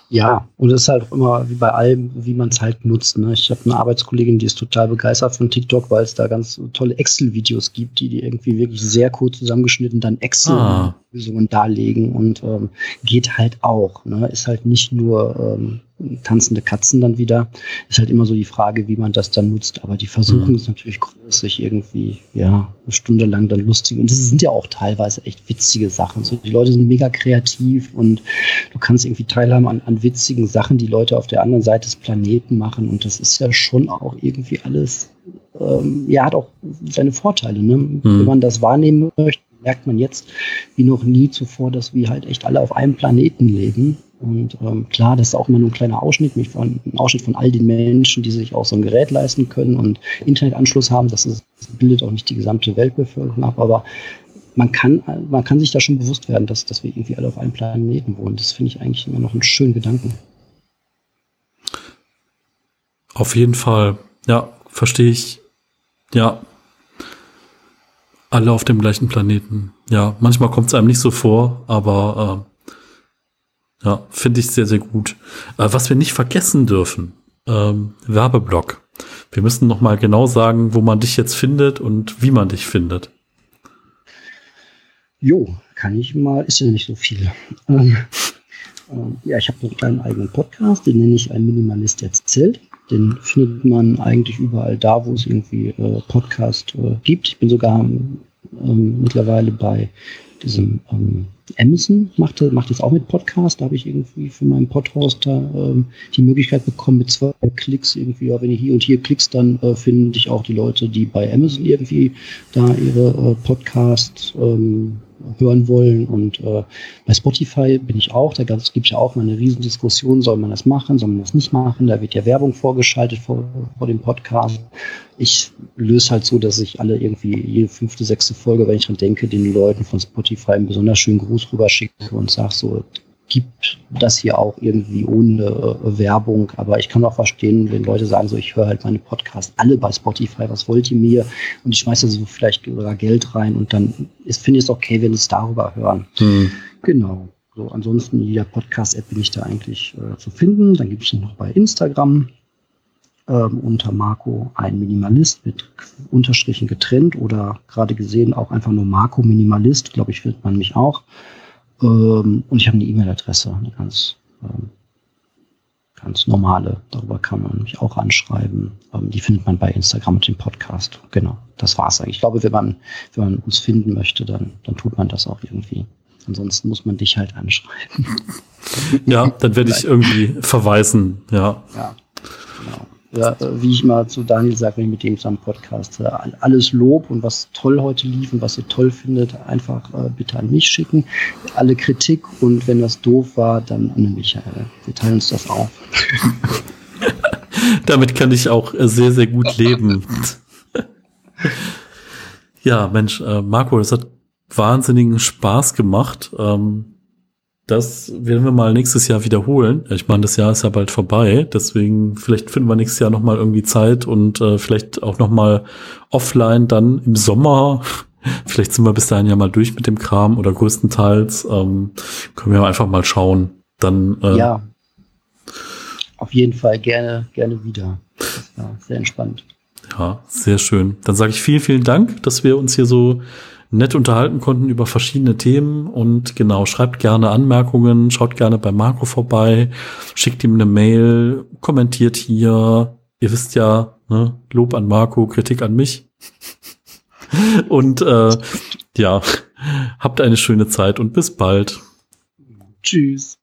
Ja, und es ist halt auch immer wie bei allem, wie man es halt nutzt. Ne? Ich habe eine Arbeitskollegin, die ist total begeistert von TikTok, weil es da ganz tolle Excel-Videos gibt, die die irgendwie wirklich sehr kurz zusammengeschnitten dann Excel-Lösungen ah. darlegen und ähm, geht halt auch. Ne? Ist halt nicht nur ähm, tanzende Katzen dann wieder. Ist halt immer so die Frage, wie man das dann nutzt. Aber die Versuchung mhm. ist natürlich groß, sich irgendwie, ja, eine Stunde lang dann lustig. Und das sind ja auch teilweise echt witzige Sachen. So, die Leute sind mega kreativ und du kannst irgendwie teilhaben an, an witzigen Sachen, die Leute auf der anderen Seite des Planeten machen. Und das ist ja schon auch irgendwie alles, ähm, ja, hat auch seine Vorteile. Ne? Mhm. Wenn man das wahrnehmen möchte, merkt man jetzt wie noch nie zuvor, dass wir halt echt alle auf einem Planeten leben und ähm, klar, das ist auch immer nur ein kleiner Ausschnitt, von, ein Ausschnitt von all den Menschen, die sich auch so ein Gerät leisten können und Internetanschluss haben. Das, ist, das bildet auch nicht die gesamte Weltbevölkerung ab, aber man kann, man kann sich da schon bewusst werden, dass, dass wir irgendwie alle auf einem Planeten wohnen. Das finde ich eigentlich immer noch einen schönen Gedanken. Auf jeden Fall. Ja, verstehe ich. Ja. Alle auf dem gleichen Planeten. Ja, manchmal kommt es einem nicht so vor, aber äh, ja, finde ich sehr, sehr gut. Äh, was wir nicht vergessen dürfen, ähm, Werbeblock. Wir müssen noch mal genau sagen, wo man dich jetzt findet und wie man dich findet. Jo, kann ich mal, ist ja nicht so viel. Ähm, ähm, ja, ich habe so einen eigenen Podcast, den nenne ich Ein Minimalist erzählt. Den findet man eigentlich überall da, wo es irgendwie äh, Podcast äh, gibt. Ich bin sogar ähm, mittlerweile bei diesem ähm, Amazon macht, macht das auch mit Podcast. Da habe ich irgendwie für meinen Podhoster ähm, die Möglichkeit bekommen, mit zwei Klicks irgendwie, ja, wenn ihr hier und hier klickst, dann äh, finde ich auch die Leute, die bei Amazon irgendwie da ihre äh, Podcasts ähm, hören wollen. Und äh, bei Spotify bin ich auch, da gibt es ja auch mal eine Riesendiskussion, soll man das machen, soll man das nicht machen? Da wird ja Werbung vorgeschaltet vor, vor dem Podcast. Ich löse halt so, dass ich alle irgendwie jede fünfte, sechste Folge, wenn ich dran denke, den Leuten von Spotify einen besonders schönen Gruß rüberschicke und sage so, gibt das hier auch irgendwie ohne äh, Werbung. Aber ich kann auch verstehen, wenn Leute sagen, so ich höre halt meine Podcasts alle bei Spotify, was wollt ihr mir? Und ich schmeiße so vielleicht sogar Geld rein und dann ist, finde ich es okay, wenn sie es darüber hören. Hm. Genau. So, ansonsten in jeder Podcast-App bin ich da eigentlich äh, zu finden. Dann gibt es noch bei Instagram ähm, unter Marco ein Minimalist mit Unterstrichen getrennt oder gerade gesehen auch einfach nur Marco Minimalist, glaube ich, findet man mich auch. Ähm, und ich habe eine E-Mail-Adresse, eine ganz, ähm, ganz normale. Darüber kann man mich auch anschreiben. Ähm, die findet man bei Instagram und dem Podcast. Genau, das war's eigentlich. Ich glaube, wenn man, wenn man uns finden möchte, dann, dann tut man das auch irgendwie. Ansonsten muss man dich halt anschreiben. Ja, dann werde ich irgendwie verweisen, ja. Ja, genau ja, wie ich mal zu Daniel sage, wenn ich mit dem zusammen Podcast, alles Lob und was toll heute lief und was ihr toll findet, einfach äh, bitte an mich schicken. Alle Kritik und wenn das doof war, dann an Michael. Wir teilen uns das auf. Damit kann ich auch äh, sehr, sehr gut leben. ja, Mensch, äh, Marco, es hat wahnsinnigen Spaß gemacht. Ähm, das werden wir mal nächstes Jahr wiederholen. Ich meine, das Jahr ist ja bald vorbei, deswegen vielleicht finden wir nächstes Jahr noch mal irgendwie Zeit und äh, vielleicht auch noch mal offline dann im Sommer. Vielleicht sind wir bis dahin ja mal durch mit dem Kram oder größtenteils ähm, können wir einfach mal schauen. Dann äh, ja, auf jeden Fall gerne gerne wieder. Das war sehr entspannt. Ja, sehr schön. Dann sage ich vielen vielen Dank, dass wir uns hier so nett unterhalten konnten über verschiedene Themen. Und genau, schreibt gerne Anmerkungen, schaut gerne bei Marco vorbei, schickt ihm eine Mail, kommentiert hier. Ihr wisst ja, ne, Lob an Marco, Kritik an mich. und äh, ja, habt eine schöne Zeit und bis bald. Tschüss.